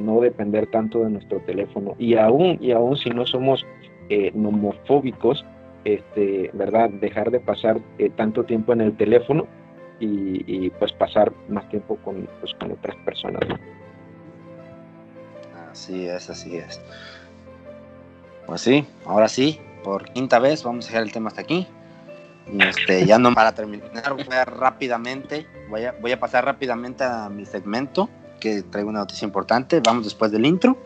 No depender tanto de nuestro teléfono y aún, y aún si no somos nomofóbicos, este, ¿verdad? Dejar de pasar tanto tiempo en el teléfono y, y, pues pasar más tiempo con, pues, con otras personas. ¿no? Así es, así es. Pues sí, ahora sí, por quinta vez vamos a dejar el tema hasta aquí. Y este, ya no para terminar, voy a rápidamente, voy a, voy a pasar rápidamente a mi segmento, que traigo una noticia importante. Vamos después del intro.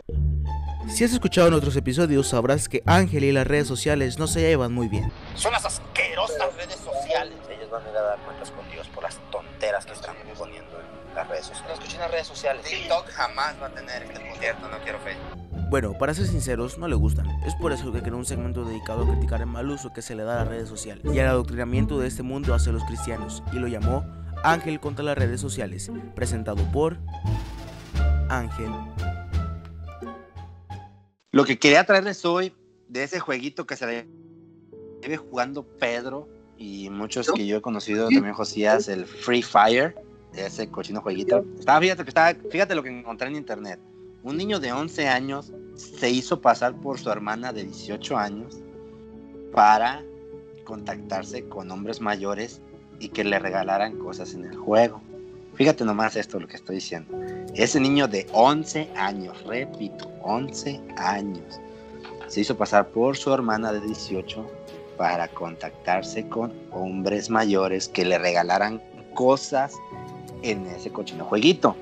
Si has escuchado en otros episodios, sabrás que Ángel y las redes sociales no se llevan muy bien. Son las asquerosas redes sociales. Ellos van a ir a dar cuentas con en las redes sociales. Las cochinas redes sociales. TikTok jamás va a tener este cierto, no quiero fe. Bueno, para ser sinceros, no le gustan. Es por eso que creó un segmento dedicado a criticar el mal uso que se le da a las redes sociales y al adoctrinamiento de este mundo hacia los cristianos, y lo llamó Ángel contra las redes sociales, presentado por Ángel. Lo que quería traerles hoy de ese jueguito que se le vive jugando Pedro y muchos que yo he conocido también Josías, el Free Fire, ese cochino jueguito. Estaba, fíjate que estaba, fíjate lo que encontré en internet. Un niño de 11 años se hizo pasar por su hermana de 18 años para contactarse con hombres mayores y que le regalaran cosas en el juego. Fíjate nomás esto lo que estoy diciendo. Ese niño de 11 años, repito, 11 años, se hizo pasar por su hermana de 18 para contactarse con hombres mayores que le regalaran cosas en ese cochino jueguito.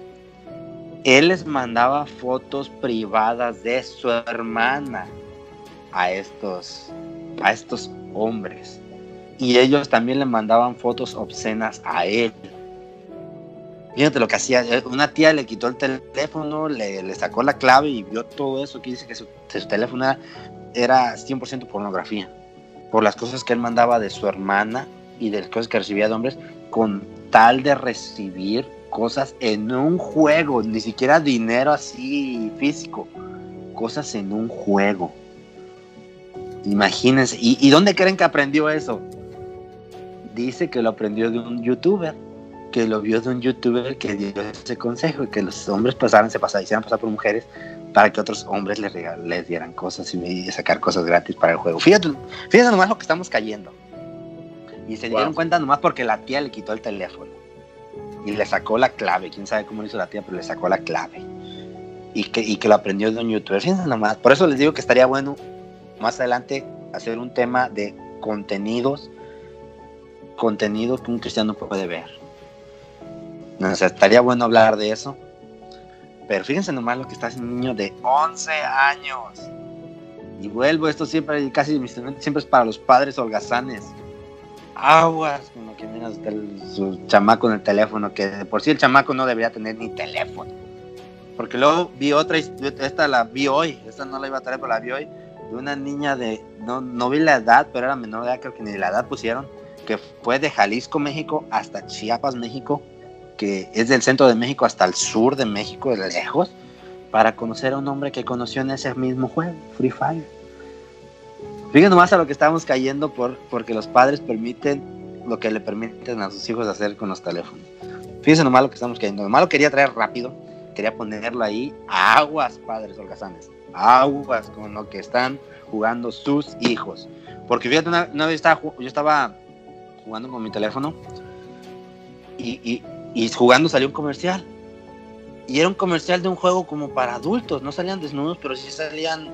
Él les mandaba fotos privadas de su hermana a estos, a estos hombres. Y ellos también le mandaban fotos obscenas a él. Fíjate lo que hacía. Una tía le quitó el teléfono, le, le sacó la clave y vio todo eso que dice que su, su teléfono era, era 100% pornografía. Por las cosas que él mandaba de su hermana y de las cosas que recibía de hombres, con tal de recibir cosas en un juego, ni siquiera dinero así físico, cosas en un juego. Imagínense. ¿Y, ¿Y, dónde creen que aprendió eso? Dice que lo aprendió de un youtuber, que lo vio de un youtuber que dio ese consejo, que los hombres pasaran, se pasaran, hicieran pasar por mujeres para que otros hombres les, les dieran cosas y, sacar cosas gratis para el juego. Fíjate, fíjate nomás lo que estamos cayendo. Y se wow. dieron cuenta nomás porque la tía le quitó el teléfono y le sacó la clave. Quién sabe cómo lo hizo la tía, pero le sacó la clave. Y que, y que lo aprendió de un youtuber. Fíjense nomás. Por eso les digo que estaría bueno más adelante hacer un tema de contenidos, contenido que un cristiano puede ver. O sea, estaría bueno hablar de eso. Pero fíjense nomás lo que está haciendo un niño de 11 años. Y vuelvo, esto siempre, casi siempre es para los padres holgazanes. Aguas con lo que miras del, su chamaco en el teléfono, que de por sí el chamaco no debería tener ni teléfono. Porque luego vi otra, esta la vi hoy, esta no la iba a traer, pero la vi hoy, de una niña de, no, no vi la edad, pero era menor de edad, creo que ni la edad pusieron, que fue de Jalisco, México, hasta Chiapas, México, que es del centro de México hasta el sur de México, de lejos, para conocer a un hombre que conoció en ese mismo juego, Free Fire. Fíjense nomás a lo que estamos cayendo por, porque los padres permiten lo que le permiten a sus hijos hacer con los teléfonos. Fíjense nomás lo que estamos cayendo. Nomás lo quería traer rápido, quería ponerlo ahí. Aguas, padres holgazanes. Aguas con lo que están jugando sus hijos. Porque fíjate, una, vez estaba, yo estaba jugando con mi teléfono y, y jugando salió un comercial. Y era un comercial de un juego como para adultos. No salían desnudos, pero sí salían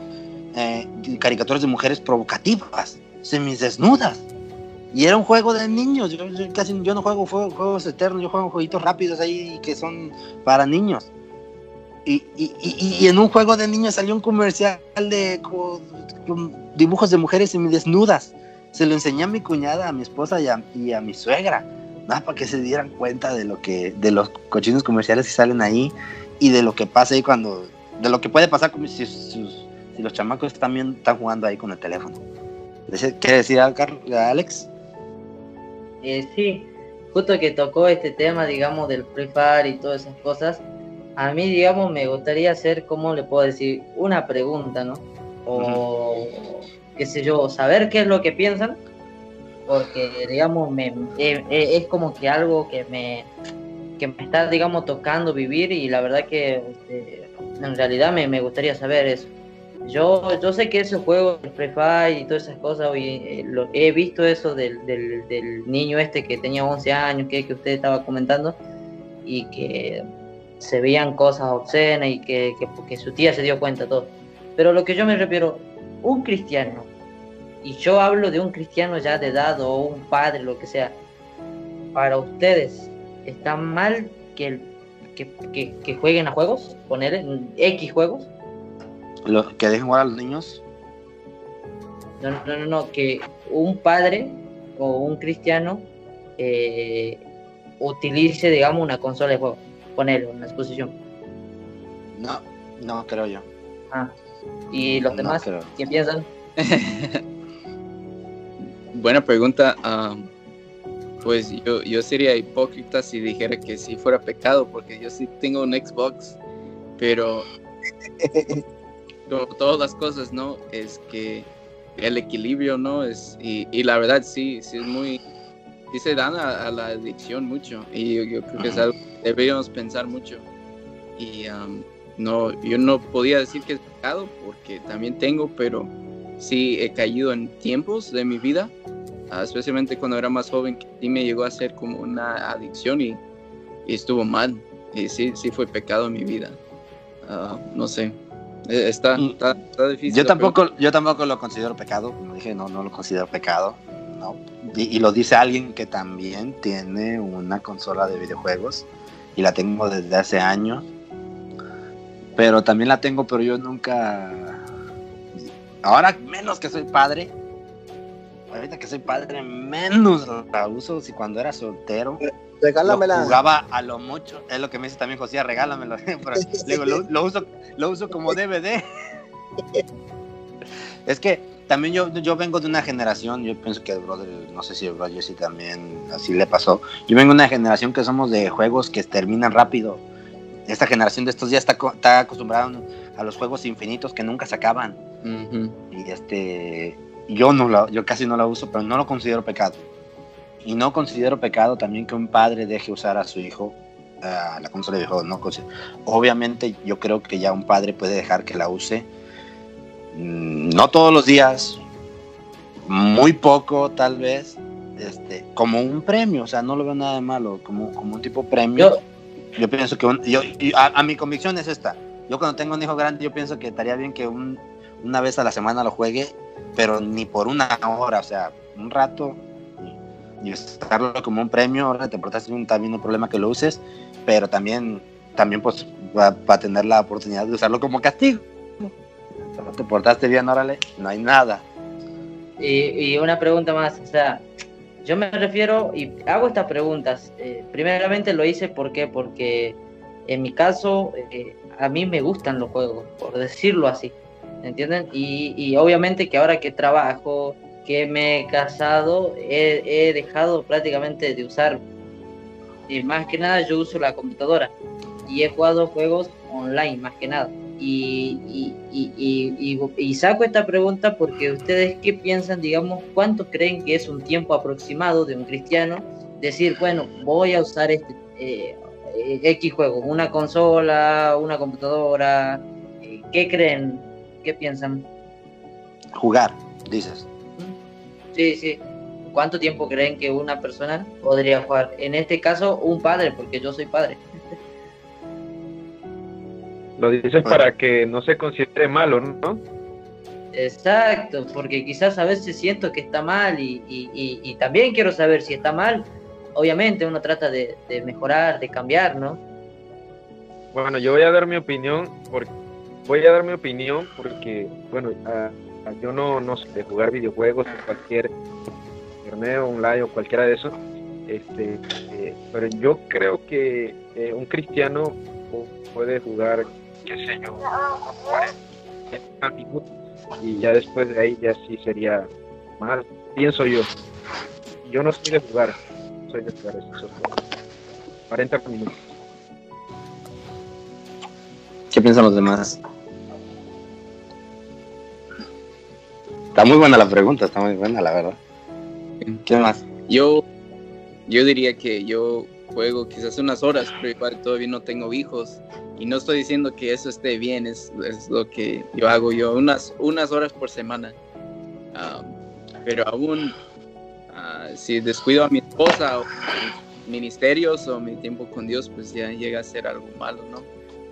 eh, caricaturas de mujeres provocativas, semidesnudas. Y era un juego de niños. Yo, casi yo no juego juegos, eternos, yo juego jueguitos rápidos ahí que son para niños. Y, y, y, en un juego de niños salió un comercial de con, dibujos de mujeres semidesnudas. Se lo enseñé a mi cuñada, a mi esposa y a, y a mi suegra para que se dieran cuenta de lo que, de los cochinos comerciales que salen ahí y de lo que pasa ahí cuando, de lo que puede pasar como si, si los chamacos también están jugando ahí con el teléfono. ¿Quiere decir algo, Alex? Eh, sí, justo que tocó este tema, digamos, del Free Fire y todas esas cosas, a mí, digamos, me gustaría hacer, ¿cómo le puedo decir? Una pregunta, ¿no? O, qué sé yo, saber qué es lo que piensan porque digamos me, eh, eh, es como que algo que me que me está digamos tocando vivir y la verdad que este, en realidad me, me, gustaría saber eso yo yo sé que ese juego el Free Fire y todas esas cosas eh, lo, he visto eso del, del, niño este que tenía 11 años que, que usted estaba comentando y que se veían cosas obscenas y que, que, que su tía se dio cuenta todo pero lo que yo me refiero un cristiano y yo hablo de un cristiano ya de edad o un padre, lo que sea, para ustedes, ¿está mal que, que, que, jueguen a juegos? ¿Poner X juegos? ¿Lo, ¿Que dejen jugar a los niños? No, no, no, no, que un padre o un cristiano eh, utilice, digamos, una consola de juego, ponerle una exposición. No, no creo yo. Ah, ¿y los demás qué piensan? (laughs) buena pregunta. pues yo, yo sería hipócrita si dijera que si fuera pecado, porque yo sí tengo un Xbox, pero (laughs) todas las cosas, ¿no? Es que el equilibrio, ¿no? Es, y, y la verdad sí, sí es muy, sí se dan a, la adicción mucho, y yo, creo que es algo que deberíamos pensar mucho. Y no, yo no podía decir que es pecado, porque también tengo, pero sí he caído en tiempos de mi vida, ah, especialmente cuando era más joven, que sí me llegó a ser como una adicción y, estuvo mal. Y sí, sí fue pecado en mi vida. Ah, no sé. E, está, está, difícil. Yo tampoco, yo tampoco lo considero pecado. Como dije, no, no lo considero pecado. No. Y, y, lo dice alguien que también tiene una consola de videojuegos y la tengo desde hace años. Pero también la tengo, pero yo nunca Ahora menos que soy padre. Ahorita que soy padre, menos la uso. Si cuando era soltero, regálamela. jugaba a lo mucho. Es lo que me dice también José, regálamelo. (laughs) lo, uso, lo uso como DVD. es que también yo, yo vengo de una generación, yo pienso que brother, no sé si el brother sí también así le pasó. Yo vengo de una generación que somos de juegos que terminan rápido. Esta generación de estos días está, está acostumbrada a los juegos infinitos que nunca se acaban. Y este, yo no la, yo casi no la uso, pero no lo considero pecado. Y no considero pecado también que un padre deje usar a su hijo uh, la consola de juego. No Obviamente yo creo que ya un padre puede dejar que la use. Mm, no todos los días, muy poco tal vez, este, como un premio, o sea, no lo veo nada de malo, como, como un tipo premio. Yo, pienso que yo, a, mi convicción es esta. Yo cuando tengo un hijo grande, yo pienso que estaría bien que un, una vez a la semana lo juegue, pero ni por una hora, o sea, un rato y, usarlo como un premio, ahora te portaste un, también un problema que lo uses, pero también, también pues va, a tener la oportunidad de usarlo como castigo. Te portaste bien, órale, no hay nada. Y, y una pregunta más, o sea, yo me refiero y hago estas preguntas. Eh, primeramente lo hice ¿por qué? porque en mi caso eh, a mí me gustan los juegos, por decirlo así, ¿entienden? Y, y obviamente que ahora que trabajo, que me he casado, he, dejado prácticamente de usar, y más que nada yo uso la computadora y he jugado juegos online más que nada. Y, y, y, y, y saco esta pregunta porque ustedes qué piensan, digamos, cuánto creen que es un tiempo aproximado de un cristiano decir, bueno, voy a usar este eh, eh, X juego, una consola, una computadora, eh, ¿qué creen? ¿Qué piensan? Jugar, dices. Sí, sí. ¿Cuánto tiempo creen que una persona podría jugar? En este caso, un padre, porque yo soy padre. Lo dices para que no se considere malo, ¿no? Exacto, porque quizás a veces siento que está mal y, y, y, y también quiero saber si está mal. Obviamente uno trata de, de, mejorar, de cambiar, ¿no? Bueno, yo voy a dar mi opinión, porque, voy a dar mi opinión porque, bueno, a, yo no, no sé de jugar videojuegos cualquier torneo online o cualquiera de esos, este, eh, pero yo creo que eh, un cristiano puede jugar qué sé yo, 40 minutos y ya después de ahí ya sí sería mal, pienso yo. Yo no soy de jugar, soy de jugar esos 40 minutos. ¿Qué piensan los demás? Está muy buena la pregunta, está muy buena, la verdad. ¿Qué más? Yo, yo diría que yo juego quizás unas horas, pero igual todavía no tengo hijos. Y no estoy diciendo que eso esté bien, es, es lo que yo hago yo, unas, unas horas por semana. Um, pero aún, uh, si descuido a mi esposa o ministerios o mi tiempo con Dios, pues ya llega a ser algo malo, ¿no?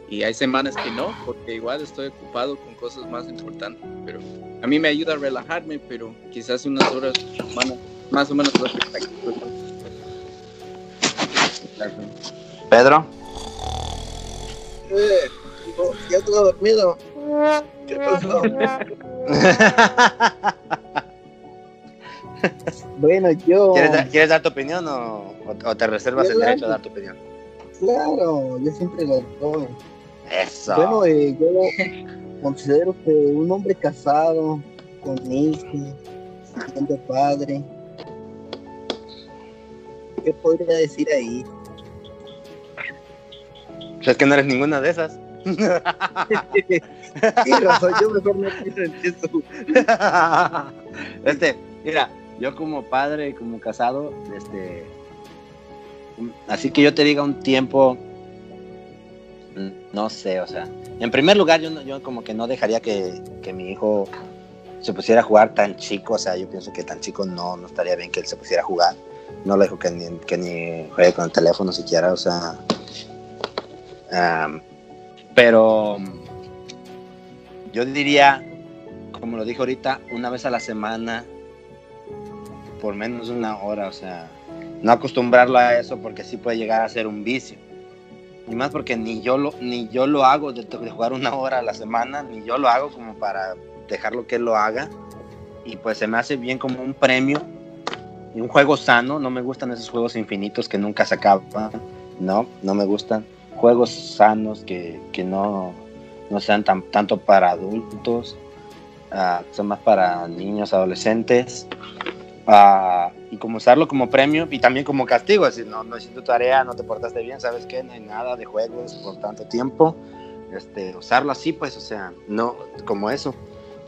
Y hay semanas que no, porque igual estoy ocupado con cosas más importantes. Pero a mí me ayuda a relajarme, pero quizás unas horas más o menos lo que Pedro. Eh, ya estoy dormido. ¿Qué pasó? (laughs) bueno, yo. ¿Quieres, ¿Quieres, dar tu opinión o, o te reservas el derecho a dar tu opinión? Claro, yo siempre lo doy. Eso. Bueno, eh, yo considero que un hombre casado, con hijos, siendo padre, ¿qué podría decir ahí? Pues es que no eres ninguna de esas. (laughs) sí, razón, yo mejor no pienso en eso. este, mira, yo como padre, como casado, este, así que yo te diga un tiempo, no sé, o sea, en primer lugar yo, yo como que no dejaría que, que, mi hijo se pusiera a jugar tan chico, o sea, yo pienso que tan chico no, no estaría bien que él se pusiera a jugar, no le dejo que ni, que ni juegue con el teléfono siquiera, o sea, um, pero yo diría, como lo dije ahorita, una vez a la semana, por menos una hora, o sea, no acostumbrarlo a eso porque sí puede llegar a ser un vicio. Ni más porque ni yo lo, ni yo lo hago de, de, jugar una hora a la semana, ni yo lo hago como para dejarlo que él lo haga. Y pues se me hace bien como un premio y un juego sano. No me gustan esos juegos infinitos que nunca se acaban. No, no me gustan. Juegos sanos que, que no, no sean tan, tanto para adultos, uh, son más para niños, adolescentes. Uh, y como usarlo como premio y también como castigo, decir, no, no hiciste tu tarea, no te portaste bien, sabes que no hay nada de juegos por tanto tiempo, este, usarlo así, pues, o sea, no como eso,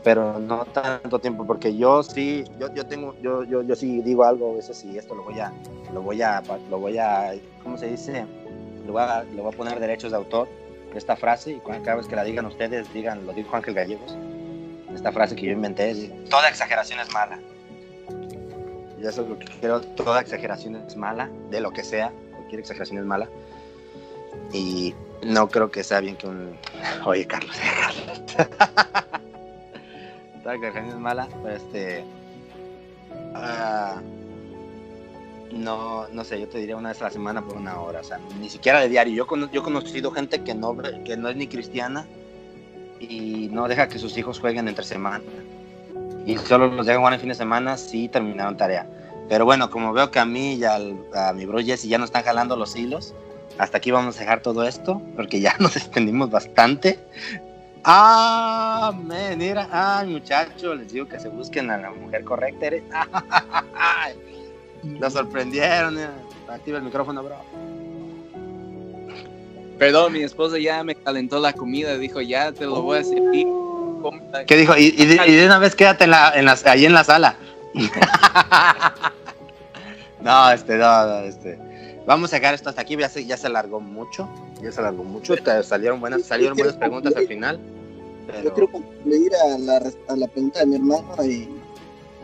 pero no tanto tiempo, porque yo sí, yo, yo tengo, yo, yo, yo sí digo algo, a veces sí, esto lo voy a, lo voy a, lo voy a, ¿cómo se dice? Lo voy a, lo voy a poner derechos de autor, esta frase, y cada vez que la digan ustedes, digan, lo dijo Ángel Gallegos, esta frase que yo inventé es, toda exageración es mala. Y eso es lo que quiero, toda exageración es mala, de lo que sea, cualquier exageración es mala. Y no creo que sea bien que un... (laughs) Oye, Carlos, (laughs) Carlos. toda exageración es mala, pero este... Uh, no, no sé, yo te diría una vez a la semana por una hora, o sea, ni siquiera de diario. Yo, yo he conocido gente que no, que no es ni cristiana y no deja que sus hijos jueguen entre semana. Y solo los deja jugar en fin de semana si terminaron tarea. Pero bueno, como veo que a mí y al- a mi bro Jesse ya no están jalando los hilos, hasta aquí vamos a dejar todo esto, porque ya (laughs) nos extendimos bastante. Ah, men, mira, ay muchachos, les digo que se busquen a la mujer correcta. eres- Ay, (laughs) Lo sorprendieron. eh. Activa el micrófono, bro. Perdón, mi esposa ya me calentó la comida, dijo, ya te lo voy a servir. ¿Qué dijo? Y, y de, y de una vez quédate en la, en las- ahí en la sala. (laughs) no, este, no, no, este. Vamos a sacar esto hasta aquí, ya se, ya se alargó mucho. Ya se alargó mucho. te- Salieron buenas, salieron buenas preguntas al final. Yo quiero concluir a la, a la pregunta de mi hermano. Y,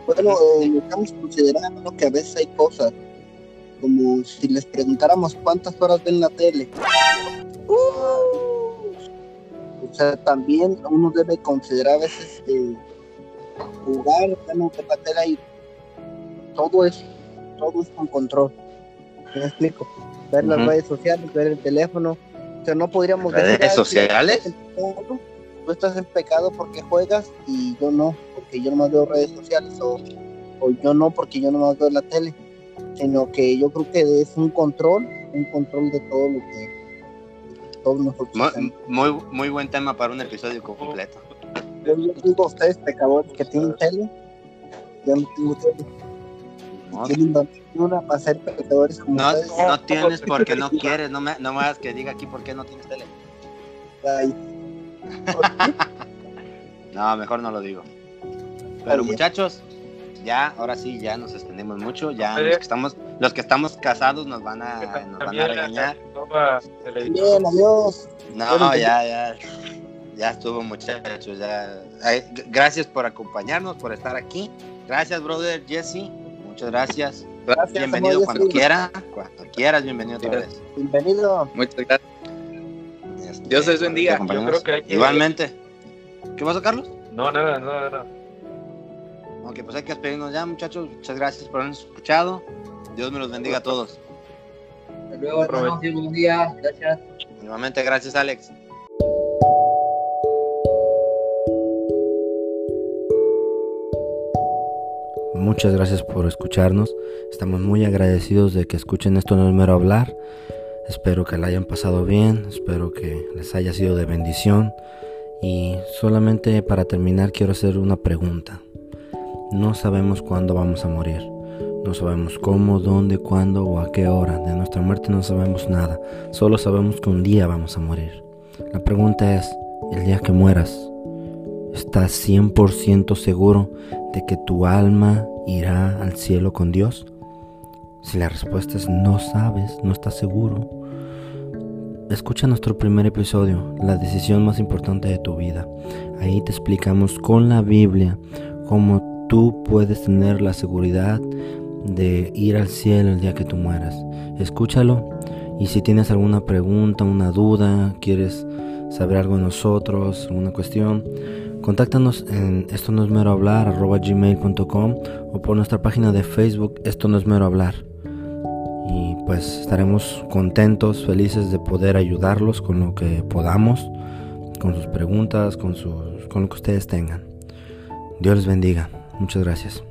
bueno, eh, estamos considerando que a veces hay cosas como si les preguntáramos cuántas horas ven la tele. O sea, también uno debe considerar a veces eh, jugar, ver la tele y todo es, todo es con control. ¿Me explico? Ver las redes sociales, ver el teléfono. O sea, no podríamos ¿Redes decir, "Ah, sí, sociales? estás en pecado, Tú estás en pecado porque juegas y yo no, porque yo no veo redes sociales o, o yo no porque yo no veo la tele. Sino que yo creo que es un control, un control de todo lo que todos nosotros mu- hacemos. muy, muy buen tema para un episodio completo. Yo digo a ustedes, pecadores, que tienen tele, yo no tengo tele. No, Tienen una para ser pecadores como no, ustedes. no tienes porque no quieres. No me, no me hagas que diga aquí por qué no tienes tele. Ay, (laughs) No, mejor no lo digo. Pero muchachos, ya, ahora sí, ya nos extendimos mucho. Ya los que estamos, los que estamos casados nos van a, nos van a regañar. Bien, adiós. No, ya, ya, ya estuvo muchachos. Ya. Gracias por acompañarnos, por estar aquí. Gracias, brother Jesse. Muchas gracias. Gracias, Bienvenido cuando Jesse. quiera. Cuando quieras, bienvenido otra vez. Bienvenido. Muchas gracias. Este, Dios les bendiga. Yo creo que hay que- Igualmente. ¿Qué pasó, Carlos? No, nada, nada, nada. Ok, pues hay que despedirnos ya, muchachos. Muchas gracias por habernos escuchado. Dios me los bendiga a todos. Hasta luego, hermanos. Dios los bendiga. Gracias. Nuevamente, gracias, Alex. Muchas gracias por escucharnos. Estamos muy agradecidos de que escuchen esto no es mero hablar. Espero que la hayan pasado bien, espero que les haya sido de bendición. Y solamente para terminar quiero hacer una pregunta. No sabemos cuándo vamos a morir. No sabemos cómo, dónde, cuándo o a qué hora. De nuestra muerte no sabemos nada. Solo sabemos que un día vamos a morir. La pregunta es, el día que mueras, ¿estás 100% seguro de que tu alma irá al cielo con Dios? Si la respuesta es no sabes, no estás seguro, escucha nuestro primer episodio, la decisión más importante de tu vida. Ahí te explicamos con la Biblia cómo tú puedes tener la seguridad de ir al cielo el día que tú mueras. Escúchalo y si tienes alguna pregunta, una duda, quieres saber algo de nosotros, alguna cuestión, Contáctanos en esto no es mero hablar gmail.com o por nuestra página de Facebook esto no es mero hablar. Y pues estaremos contentos, felices de poder ayudarlos con lo que podamos, con sus preguntas, con, sus, con lo que ustedes tengan. Dios les bendiga. Muchas gracias.